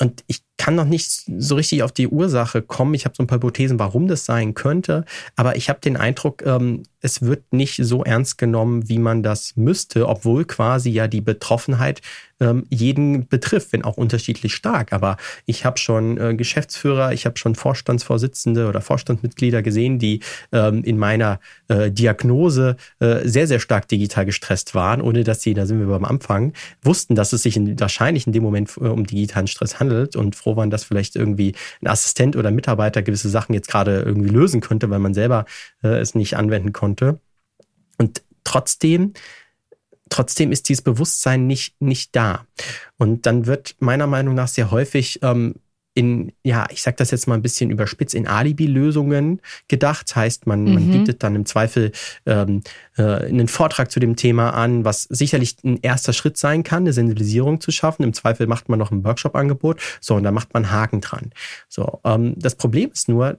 und ich kann noch nicht so richtig auf die Ursache kommen. Ich habe so ein paar Hypothesen, warum das sein könnte. Aber ich habe den Eindruck, ähm, es wird nicht so ernst genommen, wie man das müsste, obwohl quasi ja die Betroffenheit ähm, jeden betrifft, wenn auch unterschiedlich stark. Aber ich habe schon äh, Geschäftsführer, ich habe schon Vorstandsvorsitzende oder Vorstandsmitglieder gesehen, die ähm, in meiner äh, Diagnose äh, sehr, sehr stark digital gestresst waren, ohne dass sie, da sind wir beim Anfang, wussten, dass es sich in, wahrscheinlich in dem Moment äh, um digitalen Stress handelt und froh waren, dass vielleicht irgendwie ein Assistent oder Mitarbeiter gewisse Sachen jetzt gerade irgendwie lösen könnte, weil man selber äh, es nicht anwenden konnte. Und trotzdem trotzdem ist dieses Bewusstsein nicht, nicht da. Und dann wird meiner Meinung nach sehr häufig ähm, in, ja, ich sage das jetzt mal ein bisschen überspitzt, in Alibi-Lösungen gedacht. Heißt, man, mhm. man bietet dann im Zweifel ähm, äh, einen Vortrag zu dem Thema an, was sicherlich ein erster Schritt sein kann, eine Sensibilisierung zu schaffen. Im Zweifel macht man noch ein Workshop-Angebot. So, und da macht man Haken dran. So, ähm, das Problem ist nur,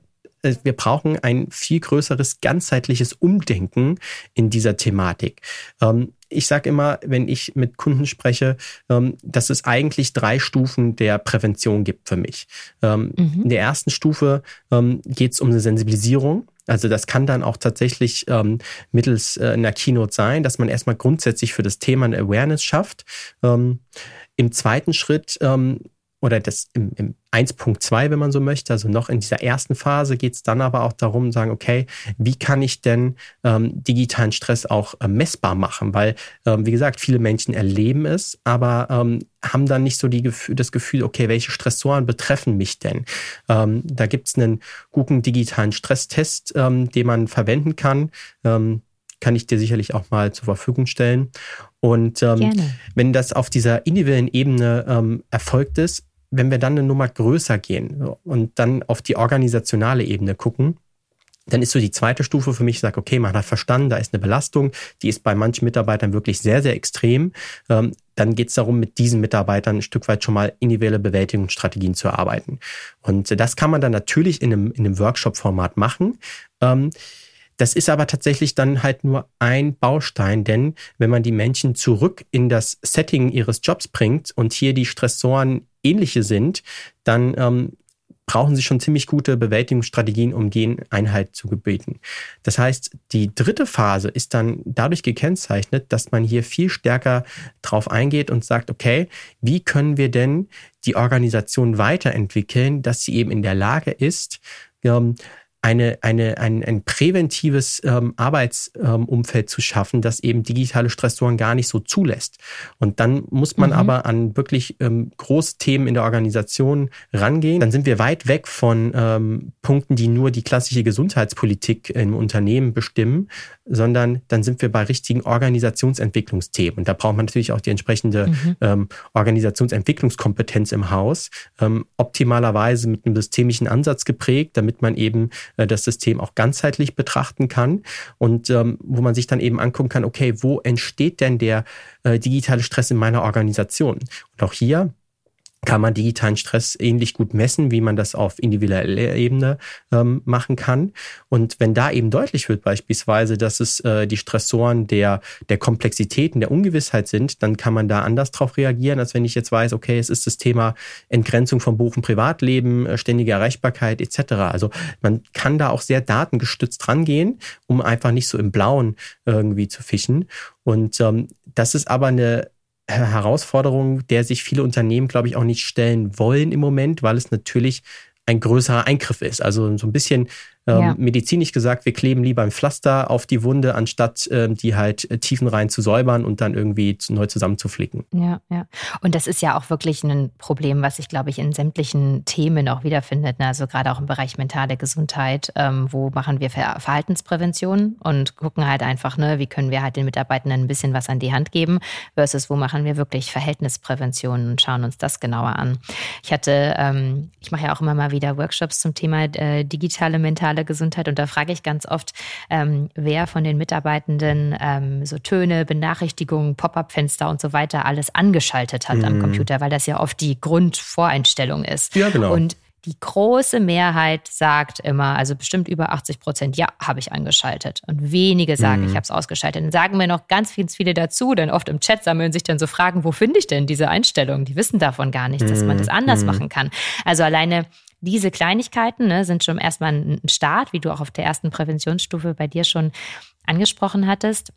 wir brauchen ein viel größeres ganzheitliches Umdenken in dieser Thematik. Ähm, ich sage immer, wenn ich mit Kunden spreche, ähm, dass es eigentlich drei Stufen der Prävention gibt für mich. Ähm, mhm. In der ersten Stufe geht es um eine Sensibilisierung. Also das kann dann auch tatsächlich ähm, mittels äh, einer Keynote sein, dass man erstmal grundsätzlich für das Thema eine Awareness schafft. Ähm, Im zweiten Schritt ähm, oder das im, im 1.2, wenn man so möchte, also noch in dieser ersten Phase geht es dann aber auch darum, sagen, okay, wie kann ich denn ähm, digitalen Stress auch äh, messbar machen? Weil, ähm, wie gesagt, viele Menschen erleben es, aber ähm, haben dann nicht so die, das Gefühl, okay, welche Stressoren betreffen mich denn? Ähm, da gibt es einen guten digitalen Stresstest, ähm, den man verwenden kann. Ähm, kann ich dir sicherlich auch mal zur Verfügung stellen. Und ähm, wenn das auf dieser individuellen Ebene ähm, erfolgt ist, wenn wir dann eine Nummer größer gehen und dann auf die organisationale Ebene gucken, dann ist so die zweite Stufe für mich, ich sage, okay, man hat verstanden, da ist eine Belastung, die ist bei manchen Mitarbeitern wirklich sehr, sehr extrem. Ähm, dann geht es darum, mit diesen Mitarbeitern ein Stück weit schon mal individuelle Bewältigungsstrategien zu erarbeiten. Und das kann man dann natürlich in einem, in einem Workshop-Format machen. Ähm, das ist aber tatsächlich dann halt nur ein Baustein, denn wenn man die Menschen zurück in das Setting ihres Jobs bringt und hier die Stressoren ähnliche sind, dann ähm, brauchen sie schon ziemlich gute Bewältigungsstrategien, um denen Einhalt zu gebeten. Das heißt, die dritte Phase ist dann dadurch gekennzeichnet, dass man hier viel stärker drauf eingeht und sagt, okay, wie können wir denn die Organisation weiterentwickeln, dass sie eben in der Lage ist, ähm, eine, eine, ein, ein präventives ähm, Arbeitsumfeld ähm, zu schaffen, das eben digitale Stressoren gar nicht so zulässt. Und dann muss man mhm. aber an wirklich ähm, große Themen in der Organisation rangehen. Dann sind wir weit weg von ähm, Punkten, die nur die klassische Gesundheitspolitik im Unternehmen bestimmen, sondern dann sind wir bei richtigen Organisationsentwicklungsthemen. Und da braucht man natürlich auch die entsprechende mhm. ähm, Organisationsentwicklungskompetenz im Haus, ähm, optimalerweise mit einem systemischen Ansatz geprägt, damit man eben äh, das System auch ganzheitlich betrachten kann und ähm, wo man sich dann eben angucken kann, okay, wo entsteht denn der äh, digitale Stress in meiner Organisation? Und auch hier kann man digitalen Stress ähnlich gut messen, wie man das auf individueller Ebene ähm, machen kann. Und wenn da eben deutlich wird beispielsweise, dass es äh, die Stressoren der, der Komplexitäten, der Ungewissheit sind, dann kann man da anders drauf reagieren, als wenn ich jetzt weiß, okay, es ist das Thema Entgrenzung vom Buch- und Privatleben, äh, ständige Erreichbarkeit etc. Also man kann da auch sehr datengestützt rangehen, um einfach nicht so im Blauen irgendwie zu fischen. Und ähm, das ist aber eine Herausforderung, der sich viele Unternehmen, glaube ich, auch nicht stellen wollen im Moment, weil es natürlich ein größerer Eingriff ist. Also so ein bisschen ähm, ja. medizinisch gesagt, wir kleben lieber ein Pflaster auf die Wunde, anstatt ähm, die halt äh, tiefenrein zu säubern und dann irgendwie neu zusammenzuflicken. Ja, ja. Und das ist ja auch wirklich ein Problem, was sich, glaube ich, in sämtlichen Themen auch wiederfindet. Ne? Also gerade auch im Bereich mentale Gesundheit, ähm, wo machen wir Ver Verhaltensprävention und gucken halt einfach, ne, wie können wir halt den Mitarbeitenden ein bisschen was an die Hand geben, versus wo machen wir wirklich Verhältnisprävention und schauen uns das genauer an. Ich hatte, ähm, ich mache ja auch immer mal wieder Workshops zum Thema äh, digitale mentale mentale Gesundheit. Und da frage ich ganz oft, ähm, wer von den Mitarbeitenden ähm, so Töne, Benachrichtigungen, Pop-up-Fenster und so weiter alles angeschaltet hat mhm. am Computer, weil das ja oft die Grundvoreinstellung ist. Ja, genau. Und die große Mehrheit sagt immer, also bestimmt über 80 Prozent, ja, habe ich angeschaltet. Und wenige sagen, mhm. ich habe es ausgeschaltet. Dann sagen mir noch ganz viele dazu, denn oft im Chat sammeln sich dann so Fragen, wo finde ich denn diese Einstellung? Die wissen davon gar nicht, dass man das mhm. anders mhm. machen kann. Also alleine diese Kleinigkeiten ne, sind schon erstmal ein Start, wie du auch auf der ersten Präventionsstufe bei dir schon angesprochen hattest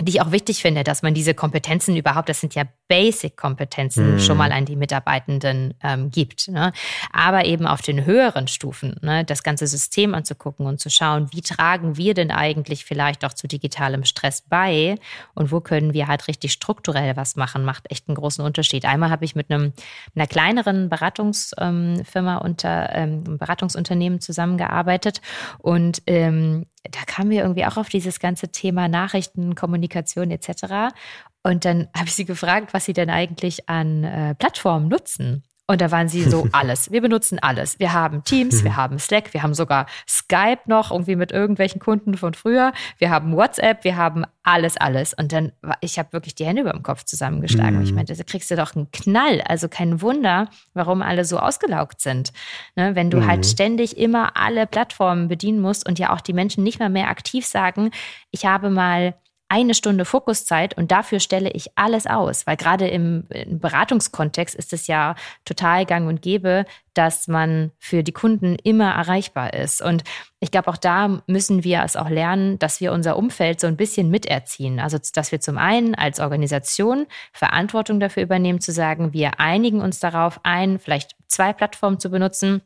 die ich auch wichtig finde, dass man diese Kompetenzen überhaupt, das sind ja Basic-Kompetenzen, mhm. schon mal an die Mitarbeitenden ähm, gibt. Ne? Aber eben auf den höheren Stufen, ne, das ganze System anzugucken und zu schauen, wie tragen wir denn eigentlich vielleicht auch zu digitalem Stress bei und wo können wir halt richtig strukturell was machen, macht echt einen großen Unterschied. Einmal habe ich mit einem einer kleineren Beratungsfirma ähm, unter ähm, Beratungsunternehmen zusammengearbeitet und ähm, da kamen wir irgendwie auch auf dieses ganze Thema Nachrichten, Kommunikation etc. Und dann habe ich sie gefragt, was sie denn eigentlich an äh, Plattformen nutzen. Und da waren sie so alles. Wir benutzen alles. Wir haben Teams, wir mhm. haben Slack, wir haben sogar Skype noch irgendwie mit irgendwelchen Kunden von früher. Wir haben WhatsApp, wir haben alles, alles. Und dann, ich habe wirklich die Hände über dem Kopf zusammengeschlagen. Mhm. Ich meinte, da kriegst du doch einen Knall. Also kein Wunder, warum alle so ausgelaugt sind. Ne, wenn du halt mhm. halt ständig immer alle Plattformen bedienen musst und ja auch die Menschen nicht mal mehr aktiv sagen, ich habe mal eine Stunde Fokuszeit und dafür stelle ich alles aus, weil gerade im, im, Beratungskontext ist es ja total gang und gäbe, dass man für die Kunden immer erreichbar ist. Und ich glaube, auch da müssen wir es auch lernen, dass wir unser Umfeld so ein bisschen miterziehen. Also, dass wir zum einen als Organisation Verantwortung dafür übernehmen, zu sagen, wir einigen uns darauf ein, vielleicht zwei Plattformen zu benutzen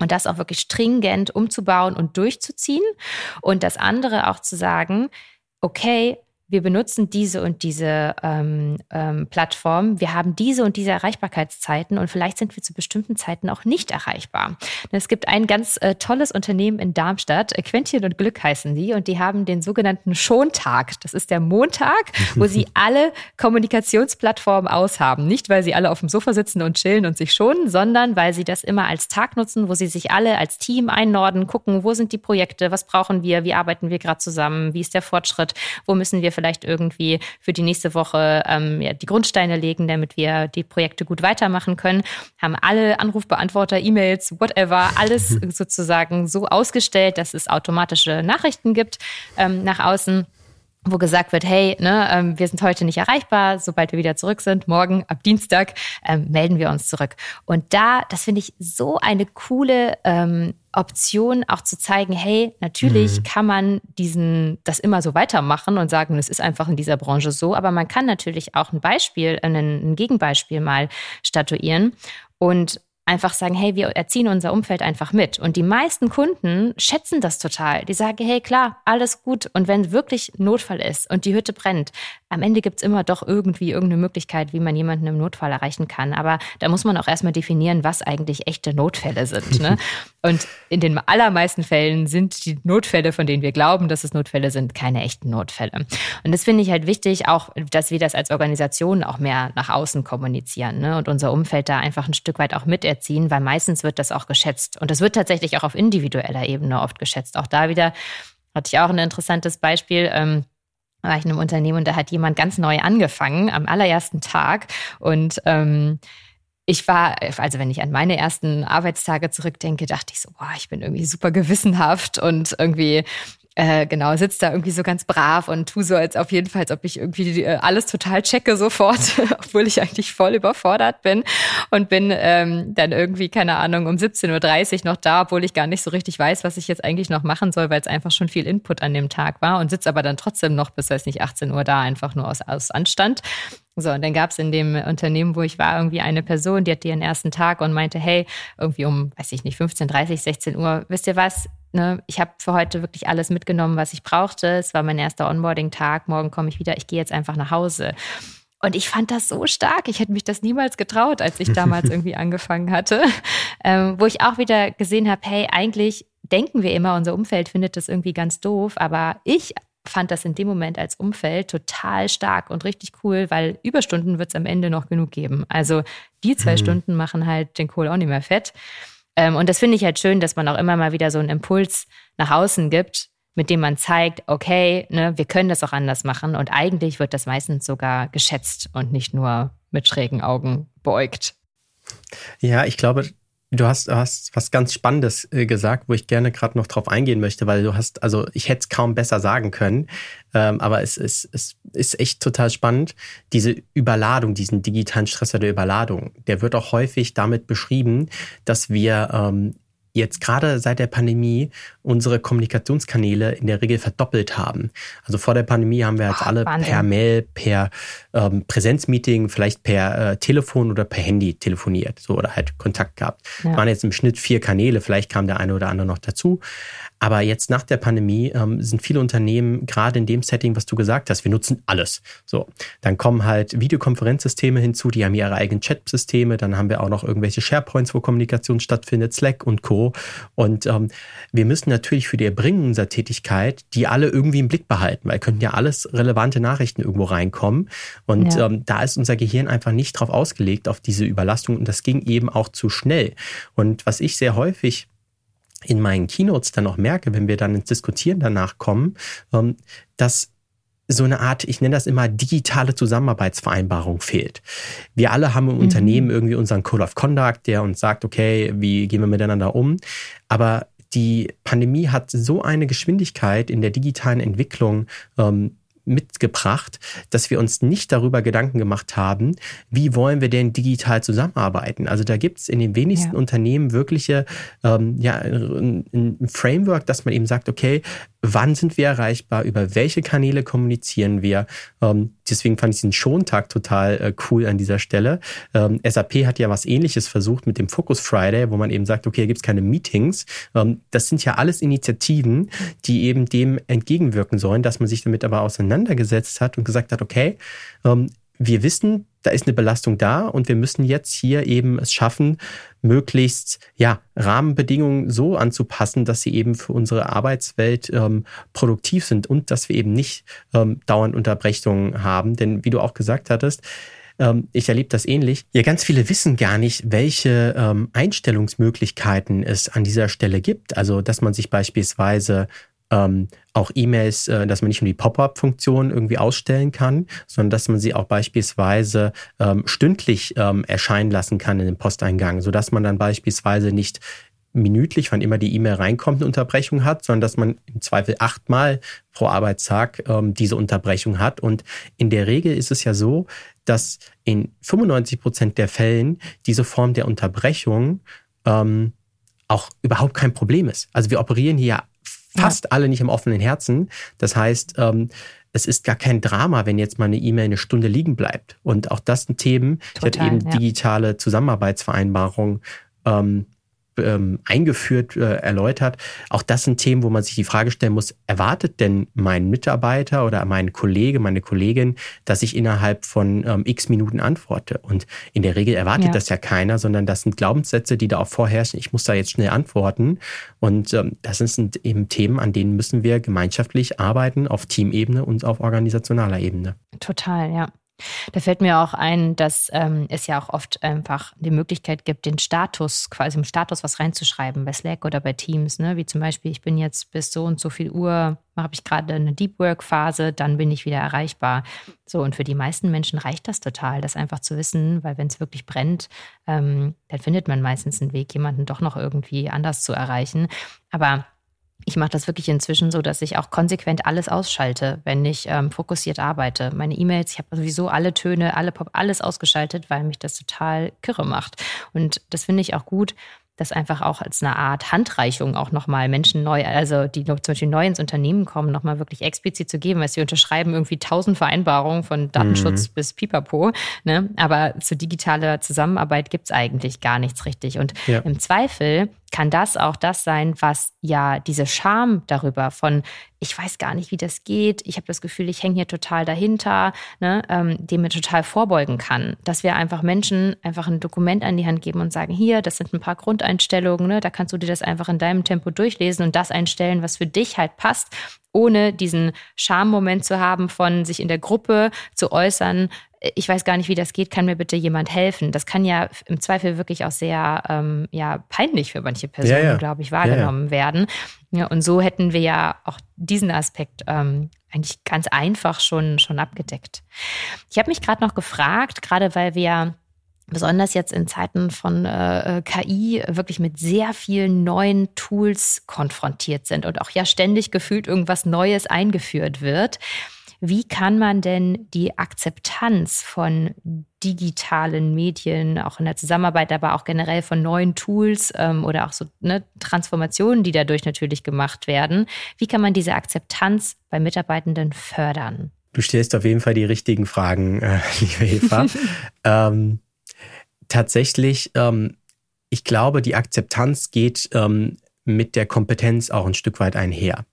und das auch wirklich stringent umzubauen und durchzuziehen. Und das andere auch zu sagen, okay, wir benutzen diese und diese ähm, ähm, Plattform, wir haben diese und diese Erreichbarkeitszeiten und vielleicht sind wir zu bestimmten Zeiten auch nicht erreichbar. Es gibt ein ganz äh, tolles Unternehmen in Darmstadt, äh, Quentchen und Glück heißen die, und die haben den sogenannten Schontag. Das ist der Montag, wo sie alle Kommunikationsplattformen aushaben. Nicht, weil sie alle auf dem Sofa sitzen und chillen und sich schonen, sondern weil sie das immer als Tag nutzen, wo sie sich alle als Team einnorden, gucken, wo sind die Projekte, was brauchen wir, wie arbeiten wir gerade zusammen, wie ist der Fortschritt, wo müssen wir vielleicht irgendwie für die nächste Woche ähm, ja, die Grundsteine legen, damit wir die Projekte gut weitermachen können. Haben alle Anrufbeantworter, E-Mails, whatever, alles sozusagen so ausgestellt, dass es automatische Nachrichten gibt ähm, nach außen wo gesagt wird, hey, ne, ähm, wir sind heute nicht erreichbar, sobald wir wieder zurück sind, morgen ab Dienstag ähm, melden wir uns zurück. Und da, das finde ich so eine coole ähm, Option auch zu zeigen, hey, natürlich mhm. kann man diesen, das immer so weitermachen und sagen, es ist einfach in dieser Branche so, aber man kann natürlich auch ein Beispiel, ein, ein Gegenbeispiel mal statuieren und einfach sagen, hey, wir erziehen unser Umfeld einfach mit. Und die meisten Kunden schätzen das total. Die sagen, hey, klar, alles gut. Und wenn wirklich Notfall ist und die Hütte brennt, am Ende gibt's immer doch irgendwie irgendeine Möglichkeit, wie man jemanden im Notfall erreichen kann. Aber da muss man auch erstmal definieren, was eigentlich echte Notfälle sind. Ne? Und in den allermeisten Fällen sind die Notfälle, von denen wir glauben, dass es Notfälle sind, keine echten Notfälle. Und das finde ich halt wichtig, auch, dass wir das als Organisation auch mehr nach außen kommunizieren ne? und unser Umfeld da einfach ein Stück weit auch miterziehen, weil meistens wird das auch geschätzt. Und das wird tatsächlich auch auf individueller Ebene oft geschätzt. Auch da wieder hatte ich auch ein interessantes Beispiel. Ähm, war ich in einem Unternehmen und da hat jemand ganz neu angefangen am allerersten Tag und ähm, ich war, also wenn ich an meine ersten Arbeitstage zurückdenke, dachte ich so, boah, ich bin irgendwie super gewissenhaft und irgendwie äh, genau, sitzt da irgendwie so ganz brav und tu so als auf jeden Fall, als ob ich irgendwie äh, alles total checke sofort, obwohl ich eigentlich voll überfordert bin und bin ähm, dann irgendwie, keine Ahnung, um 17.30 Uhr noch da, obwohl ich gar nicht so richtig weiß, was ich jetzt eigentlich noch machen soll, weil es einfach schon viel Input an dem Tag war und sitze aber dann trotzdem noch bis, weiß nicht, 18 Uhr da, einfach nur aus, aus Anstand. So, und dann gab es in dem Unternehmen, wo ich war, irgendwie eine Person, die hatte ihren ersten Tag und meinte, hey, irgendwie um, weiß ich nicht, 15, 30, 16 Uhr, wisst ihr was? Ne, ich habe für heute wirklich alles mitgenommen, was ich brauchte. Es war mein erster Onboarding-Tag. Morgen komme ich wieder. Ich gehe jetzt einfach nach Hause. Und ich fand das so stark. Ich hätte mich das niemals getraut, als ich damals irgendwie angefangen hatte. Ähm, wo ich auch wieder gesehen habe, hey, eigentlich denken wir immer, unser Umfeld findet das irgendwie ganz doof. Aber ich fand das in dem Moment als Umfeld total stark und richtig cool, weil Überstunden wird es am Ende noch genug geben. Also die zwei mhm. Stunden machen halt den Kohl auch nicht mehr fett. Ähm, und das finde ich halt schön, dass man auch immer mal wieder so einen Impuls nach außen gibt, mit dem man zeigt, okay, ne, wir können das auch anders machen. Und eigentlich wird das meistens sogar geschätzt und nicht nur mit schrägen Augen beugt. Ja, ich glaube, Du hast, hast was ganz Spannendes äh, gesagt, wo ich gerne gerade noch drauf eingehen möchte, weil du hast, also ich hätte es kaum besser sagen können, ähm, aber es, es, es ist echt total spannend. Diese Überladung, diesen digitalen Stressor der Überladung, der wird auch häufig damit beschrieben, dass wir ähm, jetzt gerade seit der Pandemie unsere Kommunikationskanäle in der Regel verdoppelt haben. Also vor der Pandemie haben wir jetzt oh, alle Wahnsinn. per Mail, per ähm, Präsenzmeeting, vielleicht per äh, Telefon oder per Handy telefoniert, so oder halt Kontakt gehabt. Ja. Waren jetzt im Schnitt vier Kanäle, vielleicht kam der eine oder andere noch dazu. Aber jetzt nach der Pandemie ähm, sind viele Unternehmen gerade in dem Setting, was du gesagt hast, wir nutzen alles. So, dann kommen halt Videokonferenzsysteme hinzu, die haben ihre eigenen Chat-Systeme, dann haben wir auch noch irgendwelche SharePoints, wo Kommunikation stattfindet, Slack und Co. Und ähm, wir müssen natürlich für die Erbringung unserer Tätigkeit die alle irgendwie im Blick behalten, weil könnten ja alles relevante Nachrichten irgendwo reinkommen. Und ja. ähm, da ist unser Gehirn einfach nicht drauf ausgelegt, auf diese Überlastung. Und das ging eben auch zu schnell. Und was ich sehr häufig in meinen Keynotes dann auch merke, wenn wir dann ins Diskutieren danach kommen, ähm, dass so eine Art, ich nenne das immer digitale Zusammenarbeitsvereinbarung fehlt. Wir alle haben im mhm. Unternehmen irgendwie unseren Code of Conduct, der uns sagt, okay, wie gehen wir miteinander um? Aber die Pandemie hat so eine Geschwindigkeit in der digitalen Entwicklung ähm, mitgebracht, dass wir uns nicht darüber Gedanken gemacht haben, wie wollen wir denn digital zusammenarbeiten. Also da gibt es in den wenigsten ja. Unternehmen wirkliche ähm, ja, ein, ein Framework, dass man eben sagt, okay, wann sind wir erreichbar, über welche Kanäle kommunizieren wir. Ähm, deswegen fand ich den Schontag total äh, cool an dieser Stelle. Ähm, SAP hat ja was ähnliches versucht mit dem Focus Friday, wo man eben sagt, okay, hier gibt es keine Meetings. Ähm, das sind ja alles Initiativen, die eben dem entgegenwirken sollen, dass man sich damit aber auseinandergesetzt hat und gesagt hat, okay, ähm, wir wissen, da ist eine Belastung da und wir müssen jetzt hier eben es schaffen, möglichst ja Rahmenbedingungen so anzupassen, dass sie eben für unsere Arbeitswelt ähm, produktiv sind und dass wir eben nicht ähm, dauernd Unterbrechungen haben. Denn wie du auch gesagt hattest, ähm, ich erlebe das ähnlich. Ja, ganz viele wissen gar nicht, welche ähm, Einstellungsmöglichkeiten es an dieser Stelle gibt. Also, dass man sich beispielsweise ähm, auch E-Mails, äh, dass man nicht nur die Pop-up-Funktion irgendwie ausstellen kann, sondern dass man sie auch beispielsweise ähm, stündlich ähm, erscheinen lassen kann in den Posteingang, sodass man dann beispielsweise nicht minütlich, wann immer die E-Mail reinkommt, eine Unterbrechung hat, sondern dass man im Zweifel achtmal pro Arbeitstag ähm, diese Unterbrechung hat. Und in der Regel ist es ja so, dass in 95 Prozent der Fällen diese Form der Unterbrechung ähm, auch überhaupt kein Problem ist. Also wir operieren hier fast ja. alle nicht im offenen Herzen. Das heißt, ähm, es ist gar kein Drama, wenn jetzt mal eine E-Mail eine Stunde liegen bleibt. Und auch das sind Themen, Total, ich hatte eben ja. digitale Zusammenarbeitsvereinbarungen ähm, ähm, eingeführt, äh, erläutert. Auch das sind Themen, wo man sich die Frage stellen muss, erwartet denn mein Mitarbeiter oder mein Kollege, meine Kollegin, dass ich innerhalb von ähm, x Minuten antworte? Und in der Regel erwartet ja. das ja keiner, sondern das sind Glaubenssätze, die da auch vorherrschen. Ich muss da jetzt schnell antworten. Und ähm, das sind eben Themen, an denen müssen wir gemeinschaftlich arbeiten, auf Teamebene und auf organisationaler Ebene. Total, ja. Da fällt mir auch ein, dass ähm, es ja auch oft einfach die Möglichkeit gibt, den Status, quasi im Status was reinzuschreiben, bei Slack oder bei Teams, ne? wie zum Beispiel, ich bin jetzt bis so und so viel Uhr, habe ich gerade eine Deep Work Phase, dann bin ich wieder erreichbar. So, und für die meisten Menschen reicht das total, das einfach zu wissen, weil wenn es wirklich brennt, ähm, dann findet man meistens einen Weg, jemanden doch noch irgendwie anders zu erreichen. Aber ich mache das wirklich inzwischen so, dass ich auch konsequent alles ausschalte, wenn ich ähm, fokussiert arbeite. Meine E-Mails, ich habe sowieso alle Töne, alle Pop, alles ausgeschaltet, weil mich das total kirre macht. Und das finde ich auch gut, das einfach auch als eine Art Handreichung auch nochmal Menschen neu, also die zum Beispiel neu ins Unternehmen kommen, nochmal wirklich explizit zu geben, weil sie unterschreiben irgendwie tausend Vereinbarungen von Datenschutz mhm. bis Pipapo. Ne? Aber zu digitaler Zusammenarbeit gibt es eigentlich gar nichts richtig. Und ja. im Zweifel kann das auch das sein, was ja diese Scham darüber von, ich weiß gar nicht, wie das geht, ich habe das Gefühl, ich hänge hier total dahinter, ne, ähm, dem mir total vorbeugen kann. Dass wir einfach Menschen einfach ein Dokument an die Hand geben und sagen, hier, das sind ein paar Grundeinstellungen, ne, da kannst du dir das einfach in deinem Tempo durchlesen und das einstellen, was für dich halt passt ohne diesen Schammoment zu haben von sich in der Gruppe zu äußern, ich weiß gar nicht, wie das geht, kann mir bitte jemand helfen? Das kann ja im Zweifel wirklich auch sehr ähm, ja, peinlich für manche Personen, ja, ja. glaube ich, wahrgenommen werden. Und so hätten wir ja auch diesen Aspekt ähm, eigentlich ganz einfach schon, schon abgedeckt. Ich habe mich gerade noch gefragt, gerade weil wir besonders jetzt in Zeiten von äh, KI wirklich mit sehr vielen neuen Tools konfrontiert sind und auch ja ständig gefühlt irgendwas Neues eingeführt wird. Wie kann man denn die Akzeptanz von digitalen Medien, auch in der Zusammenarbeit, aber auch generell von neuen Tools ähm, oder auch so ne, Transformationen, die dadurch natürlich gemacht werden, wie kann man diese Akzeptanz bei Mitarbeitenden fördern? Du stellst auf jeden Fall die richtigen Fragen, äh, liebe Eva. ähm, tatsächlich, ähm, ich glaube, die Akzeptanz geht ähm, mit der Kompetenz auch ein Stück weit einher.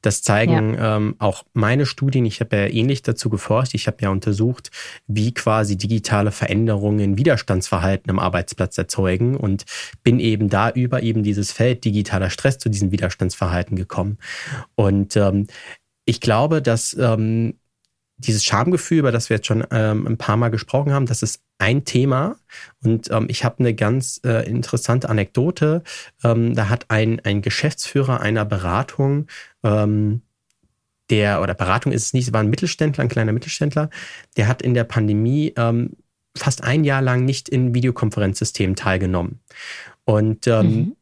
Das zeigen ja. ähm, auch meine Studien. Ich habe ja ähnlich dazu geforscht. Ich habe ja untersucht, wie quasi digitale Veränderungen Widerstandsverhalten am Arbeitsplatz erzeugen und bin eben da über eben dieses Feld digitaler Stress zu diesem Widerstandsverhalten gekommen. Und ähm, ich glaube, dass ähm, dieses Schamgefühl, über das wir jetzt schon ähm, ein paar Mal gesprochen haben, das ist ein Thema. Und ähm, ich habe eine ganz äh, interessante Anekdote. Ähm, da hat ein, ein Geschäftsführer einer Beratung, ähm, der, oder Beratung ist es nicht, es war ein Mittelständler, ein kleiner Mittelständler, der hat in der Pandemie ähm, fast ein Jahr lang nicht in Videokonferenzsystemen teilgenommen. Und ähm, mhm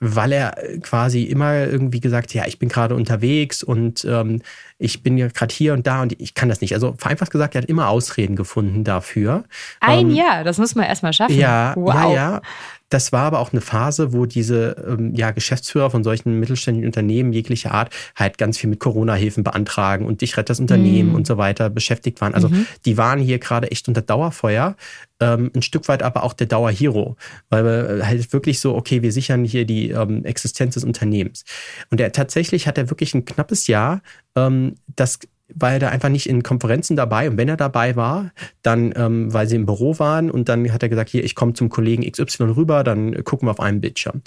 weil er quasi immer irgendwie gesagt, ja, ich bin gerade unterwegs und ähm, ich bin ja gerade hier und da und ich kann das nicht. Also vereinfacht gesagt, er hat immer Ausreden gefunden dafür. Ein ähm, Jahr, das muss man erstmal schaffen. Ja, wow. ja, ja. Das war aber auch eine Phase, wo diese ähm, ja, Geschäftsführer von solchen mittelständischen Unternehmen jeglicher Art halt ganz viel mit Corona-Hilfen beantragen und dich rettet das Unternehmen mhm. und so weiter beschäftigt waren. Also mhm. die waren hier gerade echt unter Dauerfeuer. Ähm, ein Stück weit aber auch der Dauerhero, weil wir halt wirklich so, okay, wir sichern hier die ähm, Existenz des Unternehmens. Und er tatsächlich hat er wirklich ein knappes Jahr ähm, das war er da einfach nicht in Konferenzen dabei. Und wenn er dabei war, dann, ähm, weil sie im Büro waren und dann hat er gesagt, hier, ich komme zum Kollegen XY rüber, dann gucken wir auf einem Bildschirm.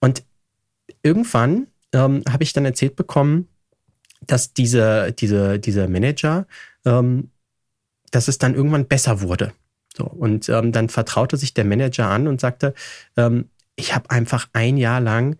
Und irgendwann ähm, habe ich dann erzählt bekommen, dass diese, diese, diese Manager, ähm, dass es dann irgendwann besser wurde. So, und ähm, dann vertraute sich der Manager an und sagte, ähm, ich habe einfach ein Jahr lang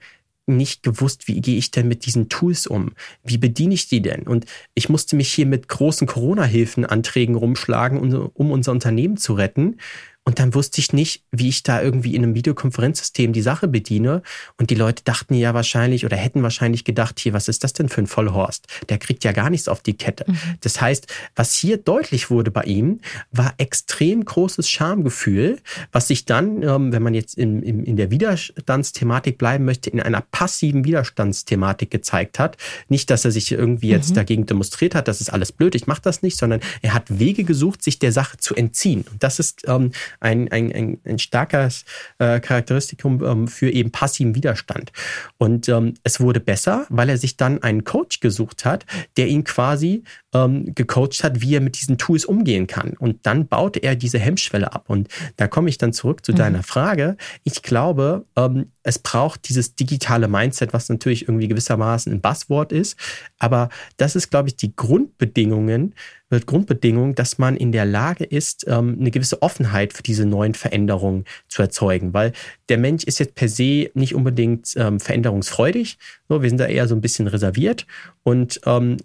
nicht gewusst, wie gehe ich denn mit diesen Tools um? Wie bediene ich die denn? Und ich musste mich hier mit großen Corona-Hilfenanträgen rumschlagen, um unser Unternehmen zu retten. Und dann wusste ich nicht, wie ich da irgendwie in einem Videokonferenzsystem die Sache bediene. Und die Leute dachten ja wahrscheinlich oder hätten wahrscheinlich gedacht, hier, was ist das denn für ein Vollhorst? Der kriegt ja gar nichts auf die Kette. Mhm. Das heißt, was hier deutlich wurde bei ihm, war extrem großes Schamgefühl, was sich dann, ähm, wenn man jetzt in, in, in der Widerstandsthematik bleiben möchte, in einer passiven Widerstandsthematik gezeigt hat. Nicht, dass er sich irgendwie jetzt mhm. dagegen demonstriert hat, das ist alles blöd, ich mache das nicht, sondern er hat Wege gesucht, sich der Sache zu entziehen. Und das ist ähm, ein, ein, ein, ein starkes äh, Charakteristikum ähm, für eben passiven Widerstand. Und ähm, es wurde besser, weil er sich dann einen Coach gesucht hat, der ihn quasi ähm, gecoacht hat, wie er mit diesen Tools umgehen kann. Und dann baute er diese Hemmschwelle ab. Und da komme ich dann zurück zu mhm. deiner Frage. Ich glaube, ähm, es braucht dieses digitale Mindset, was natürlich irgendwie gewissermaßen ein Buzzword ist. Aber das ist, glaube ich, die Grundbedingungen, wird Grundbedingung, dass man in der Lage ist, ähm, eine gewisse Offenheit für diese neuen Veränderungen zu erzeugen. Weil der Mensch ist jetzt per se nicht unbedingt ähm, veränderungsfreudig. Wir sind da eher so ein bisschen reserviert. Und ähm,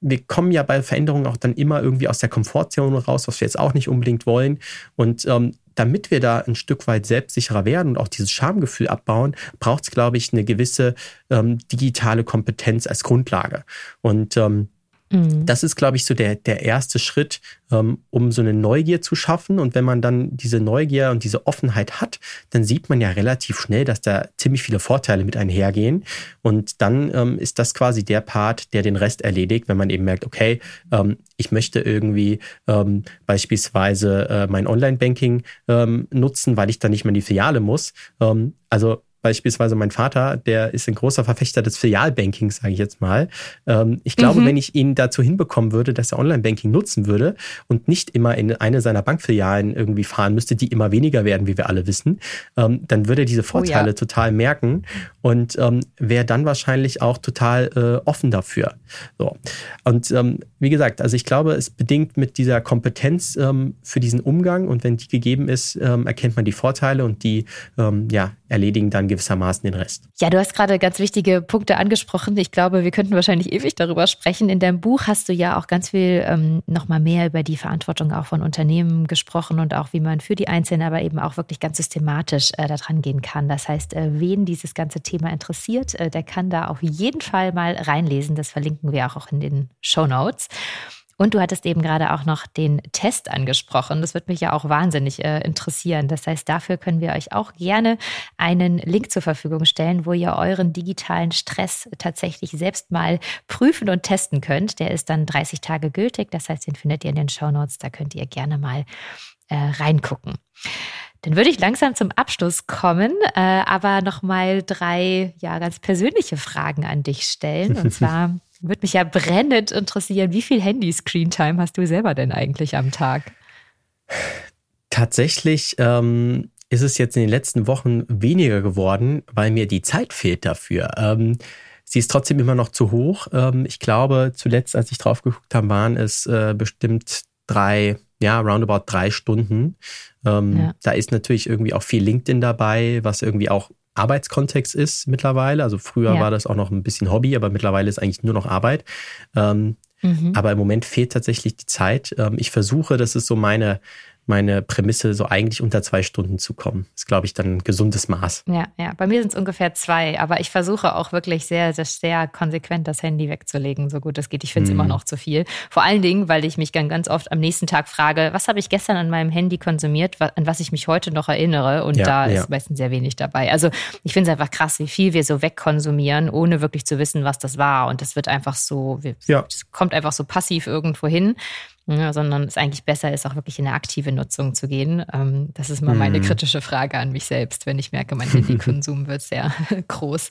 wir kommen ja bei Veränderungen auch dann immer irgendwie aus der Komfortzone raus, was wir jetzt auch nicht unbedingt wollen. Und damit wir da ein Stück weit selbstsicherer werden und auch dieses Schamgefühl abbauen, braucht es, glaube ich, eine gewisse ähm, digitale Kompetenz als Grundlage. Und ähm, Mhm. Das ist, glaube ich, so der, der erste Schritt, ähm, um so eine Neugier zu schaffen. Und wenn man dann diese Neugier und diese Offenheit hat, dann sieht man ja relativ schnell, dass da ziemlich viele Vorteile mit einhergehen. Und dann ähm, ist das quasi der Part, der den Rest erledigt, wenn man eben merkt, okay, ähm, ich möchte irgendwie ähm, beispielsweise äh, mein Online-Banking ähm, nutzen, weil ich dann nicht mehr in die Filiale muss. Ähm, also beispielsweise mein Vater, der ist ein großer Verfechter des Filialbankings, sage ich jetzt mal. Ähm, ich glaube, mhm. wenn ich ihn dazu hinbekommen würde, dass er Online-Banking nutzen würde und nicht immer in eine seiner Bankfilialen irgendwie fahren müsste, die immer weniger werden, wie wir alle wissen, ähm, dann würde er diese Vorteile oh ja. total merken und ähm, wäre dann wahrscheinlich auch total äh, offen dafür. So. Und ähm, wie gesagt, also ich glaube, es bedingt mit dieser Kompetenz ähm, für diesen Umgang und wenn die gegeben ist, ähm, erkennt man die Vorteile und die ja, erledigen dann gewissermaßen den Rest. Ja, du hast gerade ganz wichtige Punkte angesprochen. Ich glaube, wir könnten wahrscheinlich ewig darüber sprechen. In deinem Buch hast du ja auch ganz viel ähm, nochmal mehr über die Verantwortung auch von Unternehmen gesprochen und auch wie man für die Einzelnen, aber eben auch wirklich ganz systematisch äh, daran gehen kann. Das heißt, äh, wen dieses ganze Thema interessiert, äh, der kann da auf jeden Fall mal reinlesen. Das verlinken wir auch in den Show Notes. Und du hattest eben gerade auch noch den Test angesprochen. Das wird mich ja auch wahnsinnig äh, interessieren. Das heißt, dafür können wir euch auch gerne einen Link zur Verfügung stellen, wo ihr euren digitalen Stress tatsächlich selbst mal prüfen und testen könnt. Der ist dann 30 Tage gültig. Das heißt, den findet ihr in den Show Notes. Da könnt ihr gerne mal äh, reingucken. Dann würde ich langsam zum Abschluss kommen, äh, aber noch mal drei ja ganz persönliche Fragen an dich stellen. Und zwar würde mich ja brennend interessieren, wie viel Handy-Screen-Time hast du selber denn eigentlich am Tag? Tatsächlich ähm, ist es jetzt in den letzten Wochen weniger geworden, weil mir die Zeit fehlt dafür. Ähm, sie ist trotzdem immer noch zu hoch. Ähm, ich glaube, zuletzt, als ich drauf geguckt habe, waren es äh, bestimmt drei, ja, roundabout drei Stunden. Ähm, ja. Da ist natürlich irgendwie auch viel LinkedIn dabei, was irgendwie auch Arbeitskontext ist mittlerweile. Also früher ja. war das auch noch ein bisschen Hobby, aber mittlerweile ist eigentlich nur noch Arbeit. Ähm, mhm. Aber im Moment fehlt tatsächlich die Zeit. Ähm, ich versuche, das ist so meine, meine Prämisse, so eigentlich unter zwei Stunden zu kommen. Ist, glaube ich, dann ein gesundes Maß. Ja, ja. Bei mir sind es ungefähr zwei, aber ich versuche auch wirklich sehr, sehr, sehr konsequent das Handy wegzulegen, so gut es geht. Ich finde es mhm. immer noch zu viel. Vor allen Dingen, weil ich mich dann ganz oft am nächsten Tag frage, was habe ich gestern an meinem Handy konsumiert, an was ich mich heute noch erinnere? Und ja, da ja. ist meistens sehr wenig dabei. Also ich finde es einfach krass, wie viel wir so wegkonsumieren, ohne wirklich zu wissen, was das war. Und das wird einfach so, ja. es kommt einfach so passiv irgendwo hin. Ja, sondern es eigentlich besser ist, auch wirklich in eine aktive Nutzung zu gehen. Ähm, das ist mal meine mhm. kritische Frage an mich selbst, wenn ich merke, mein Handykonsum wird sehr groß.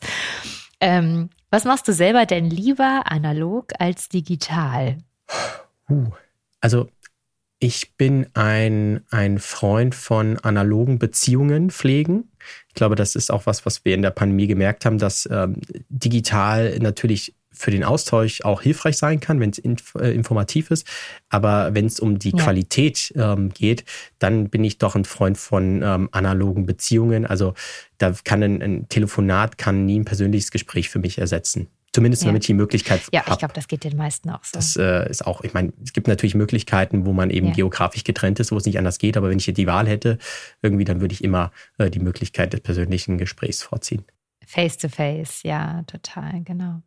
Ähm, was machst du selber denn lieber analog als digital? Uh, also ich bin ein, ein Freund von analogen Beziehungen pflegen. Ich glaube, das ist auch was, was wir in der Pandemie gemerkt haben, dass ähm, digital natürlich für den Austausch auch hilfreich sein kann, wenn es inf äh, informativ ist. Aber wenn es um die ja. Qualität ähm, geht, dann bin ich doch ein Freund von ähm, analogen Beziehungen. Also da kann ein, ein, Telefonat kann nie ein persönliches Gespräch für mich ersetzen. Zumindest ja. damit ich die Möglichkeit habe. Ja, ich glaube, das geht den meisten auch so. Das äh, ist auch, ich meine, es gibt natürlich Möglichkeiten, wo man eben ja. geografisch getrennt ist, wo es nicht anders geht. Aber wenn ich hier die Wahl hätte, irgendwie, dann würde ich immer äh, die Möglichkeit des persönlichen Gesprächs vorziehen. Face to face, ja, total, genau.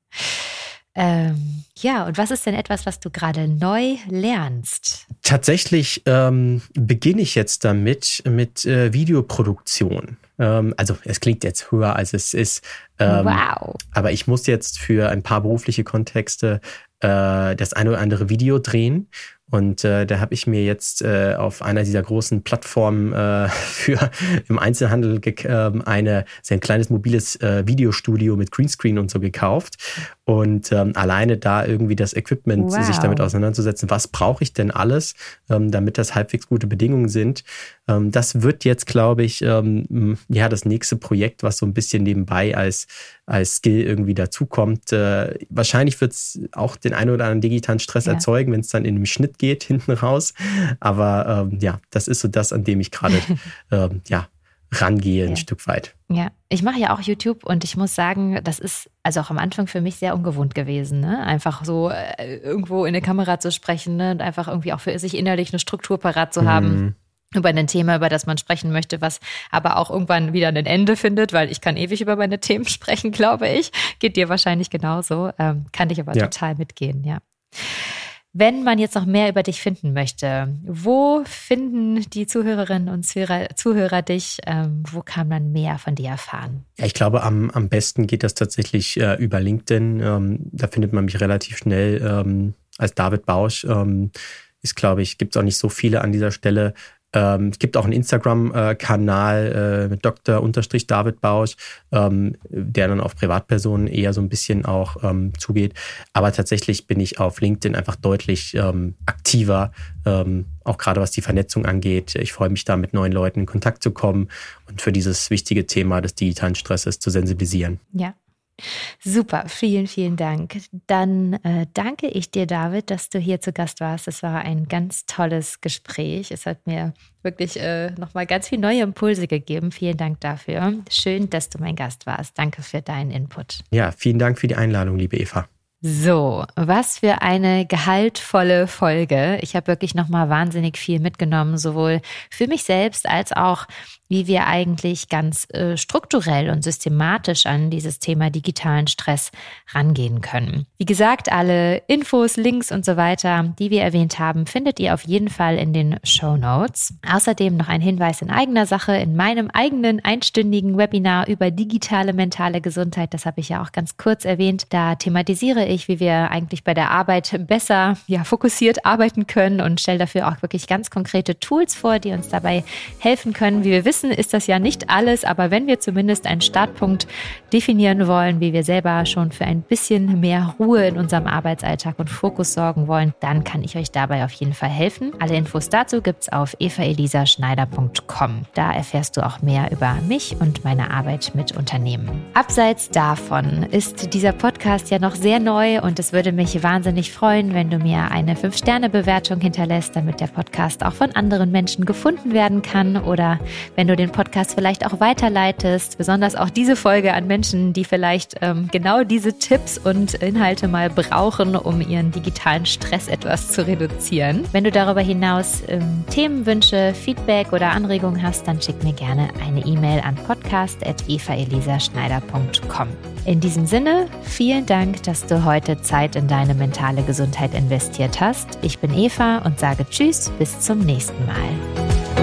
Ähm, ja, und was ist denn etwas, was du gerade neu lernst? Tatsächlich ähm, beginne ich jetzt damit mit äh, Videoproduktion. Ähm, also es klingt jetzt höher, als es ist. Ähm, wow. Aber ich muss jetzt für ein paar berufliche Kontexte äh, das eine oder andere Video drehen. Und äh, da habe ich mir jetzt äh, auf einer dieser großen Plattformen äh, für im Einzelhandel äh, eine sehr ein kleines mobiles äh, Videostudio mit Greenscreen und so gekauft. Und ähm, alleine da irgendwie das Equipment wow. sich damit auseinanderzusetzen, was brauche ich denn alles, ähm, damit das halbwegs gute Bedingungen sind. Ähm, das wird jetzt, glaube ich, ähm, ja, das nächste Projekt, was so ein bisschen nebenbei als, als Skill irgendwie dazukommt. Äh, wahrscheinlich wird es auch den einen oder anderen digitalen Stress ja. erzeugen, wenn es dann in dem Schnitt geht, hinten raus. Aber ähm, ja, das ist so das, an dem ich gerade ähm, ja, rangehe ein Stück weit. Ja, ich mache ja auch YouTube und ich muss sagen, das ist also auch am Anfang für mich sehr ungewohnt gewesen, ne? einfach so äh, irgendwo in eine Kamera zu sprechen ne? und einfach irgendwie auch für sich innerlich eine Struktur parat zu haben. Mhm. Über ein Thema, über das man sprechen möchte, was aber auch irgendwann wieder ein Ende findet, weil ich kann ewig über meine Themen sprechen, glaube ich. Geht dir wahrscheinlich genauso. Ähm, kann ich aber ja. total mitgehen, ja. Wenn man jetzt noch mehr über dich finden möchte, wo finden die Zuhörerinnen und Zuhörer, Zuhörer dich? Ähm, wo kann man mehr von dir erfahren? Ja, ich glaube, am, am besten geht das tatsächlich äh, über LinkedIn. Ähm, da findet man mich relativ schnell ähm, als David Bausch. Ähm, ist, glaube ich, gibt es auch nicht so viele an dieser Stelle. Ähm, es gibt auch einen Instagram-Kanal äh, mit Dr. David Bausch, ähm, der dann auf Privatpersonen eher so ein bisschen auch ähm, zugeht. Aber tatsächlich bin ich auf LinkedIn einfach deutlich ähm, aktiver, ähm, auch gerade was die Vernetzung angeht. Ich freue mich da mit neuen Leuten in Kontakt zu kommen und für dieses wichtige Thema des digitalen Stresses zu sensibilisieren. Ja, Super, vielen, vielen Dank. Dann äh, danke ich dir, David, dass du hier zu Gast warst. Es war ein ganz tolles Gespräch. Es hat mir wirklich äh, nochmal ganz viele neue Impulse gegeben. Vielen Dank dafür. Schön, dass du mein Gast warst. Danke für deinen Input. Ja, vielen Dank für die Einladung, liebe Eva. So, was für eine gehaltvolle Folge. Ich habe wirklich nochmal wahnsinnig viel mitgenommen, sowohl für mich selbst als auch wie wir eigentlich ganz äh, strukturell und systematisch an dieses Thema digitalen Stress rangehen können. Wie gesagt, alle Infos, Links und so weiter, die wir erwähnt haben, findet ihr auf jeden Fall in den Show Notes. Außerdem noch ein Hinweis in eigener Sache in meinem eigenen einstündigen Webinar über digitale mentale Gesundheit. Das habe ich ja auch ganz kurz erwähnt. Da thematisiere ich, wie wir eigentlich bei der Arbeit besser, ja, fokussiert arbeiten können und stelle dafür auch wirklich ganz konkrete Tools vor, die uns dabei helfen können, wie wir wissen, ist das ja nicht alles, aber wenn wir zumindest einen Startpunkt definieren wollen, wie wir selber schon für ein bisschen mehr Ruhe in unserem Arbeitsalltag und Fokus sorgen wollen, dann kann ich euch dabei auf jeden Fall helfen. Alle Infos dazu gibt es auf evaelisaschneider.com. Da erfährst du auch mehr über mich und meine Arbeit mit Unternehmen. Abseits davon ist dieser Podcast ja noch sehr neu neu und es würde mich wahnsinnig freuen, wenn du mir eine 5-Sterne-Bewertung hinterlässt, damit der Podcast auch von anderen Menschen gefunden werden kann oder wenn du den Podcast vielleicht auch weiterleitest, besonders auch diese Folge an Menschen, die vielleicht ähm, genau diese Tipps und Inhalte mal brauchen, um ihren digitalen Stress etwas zu reduzieren. Wenn du darüber hinaus ähm, Themenwünsche, Feedback oder Anregungen hast, dann schick mir gerne eine E-Mail an podcast.evaelisaschneider.com. In diesem Sinne, vielen Dank, dass du heute Zeit in deine mentale Gesundheit investiert hast. Ich bin Eva und sage Tschüss, bis zum nächsten Mal.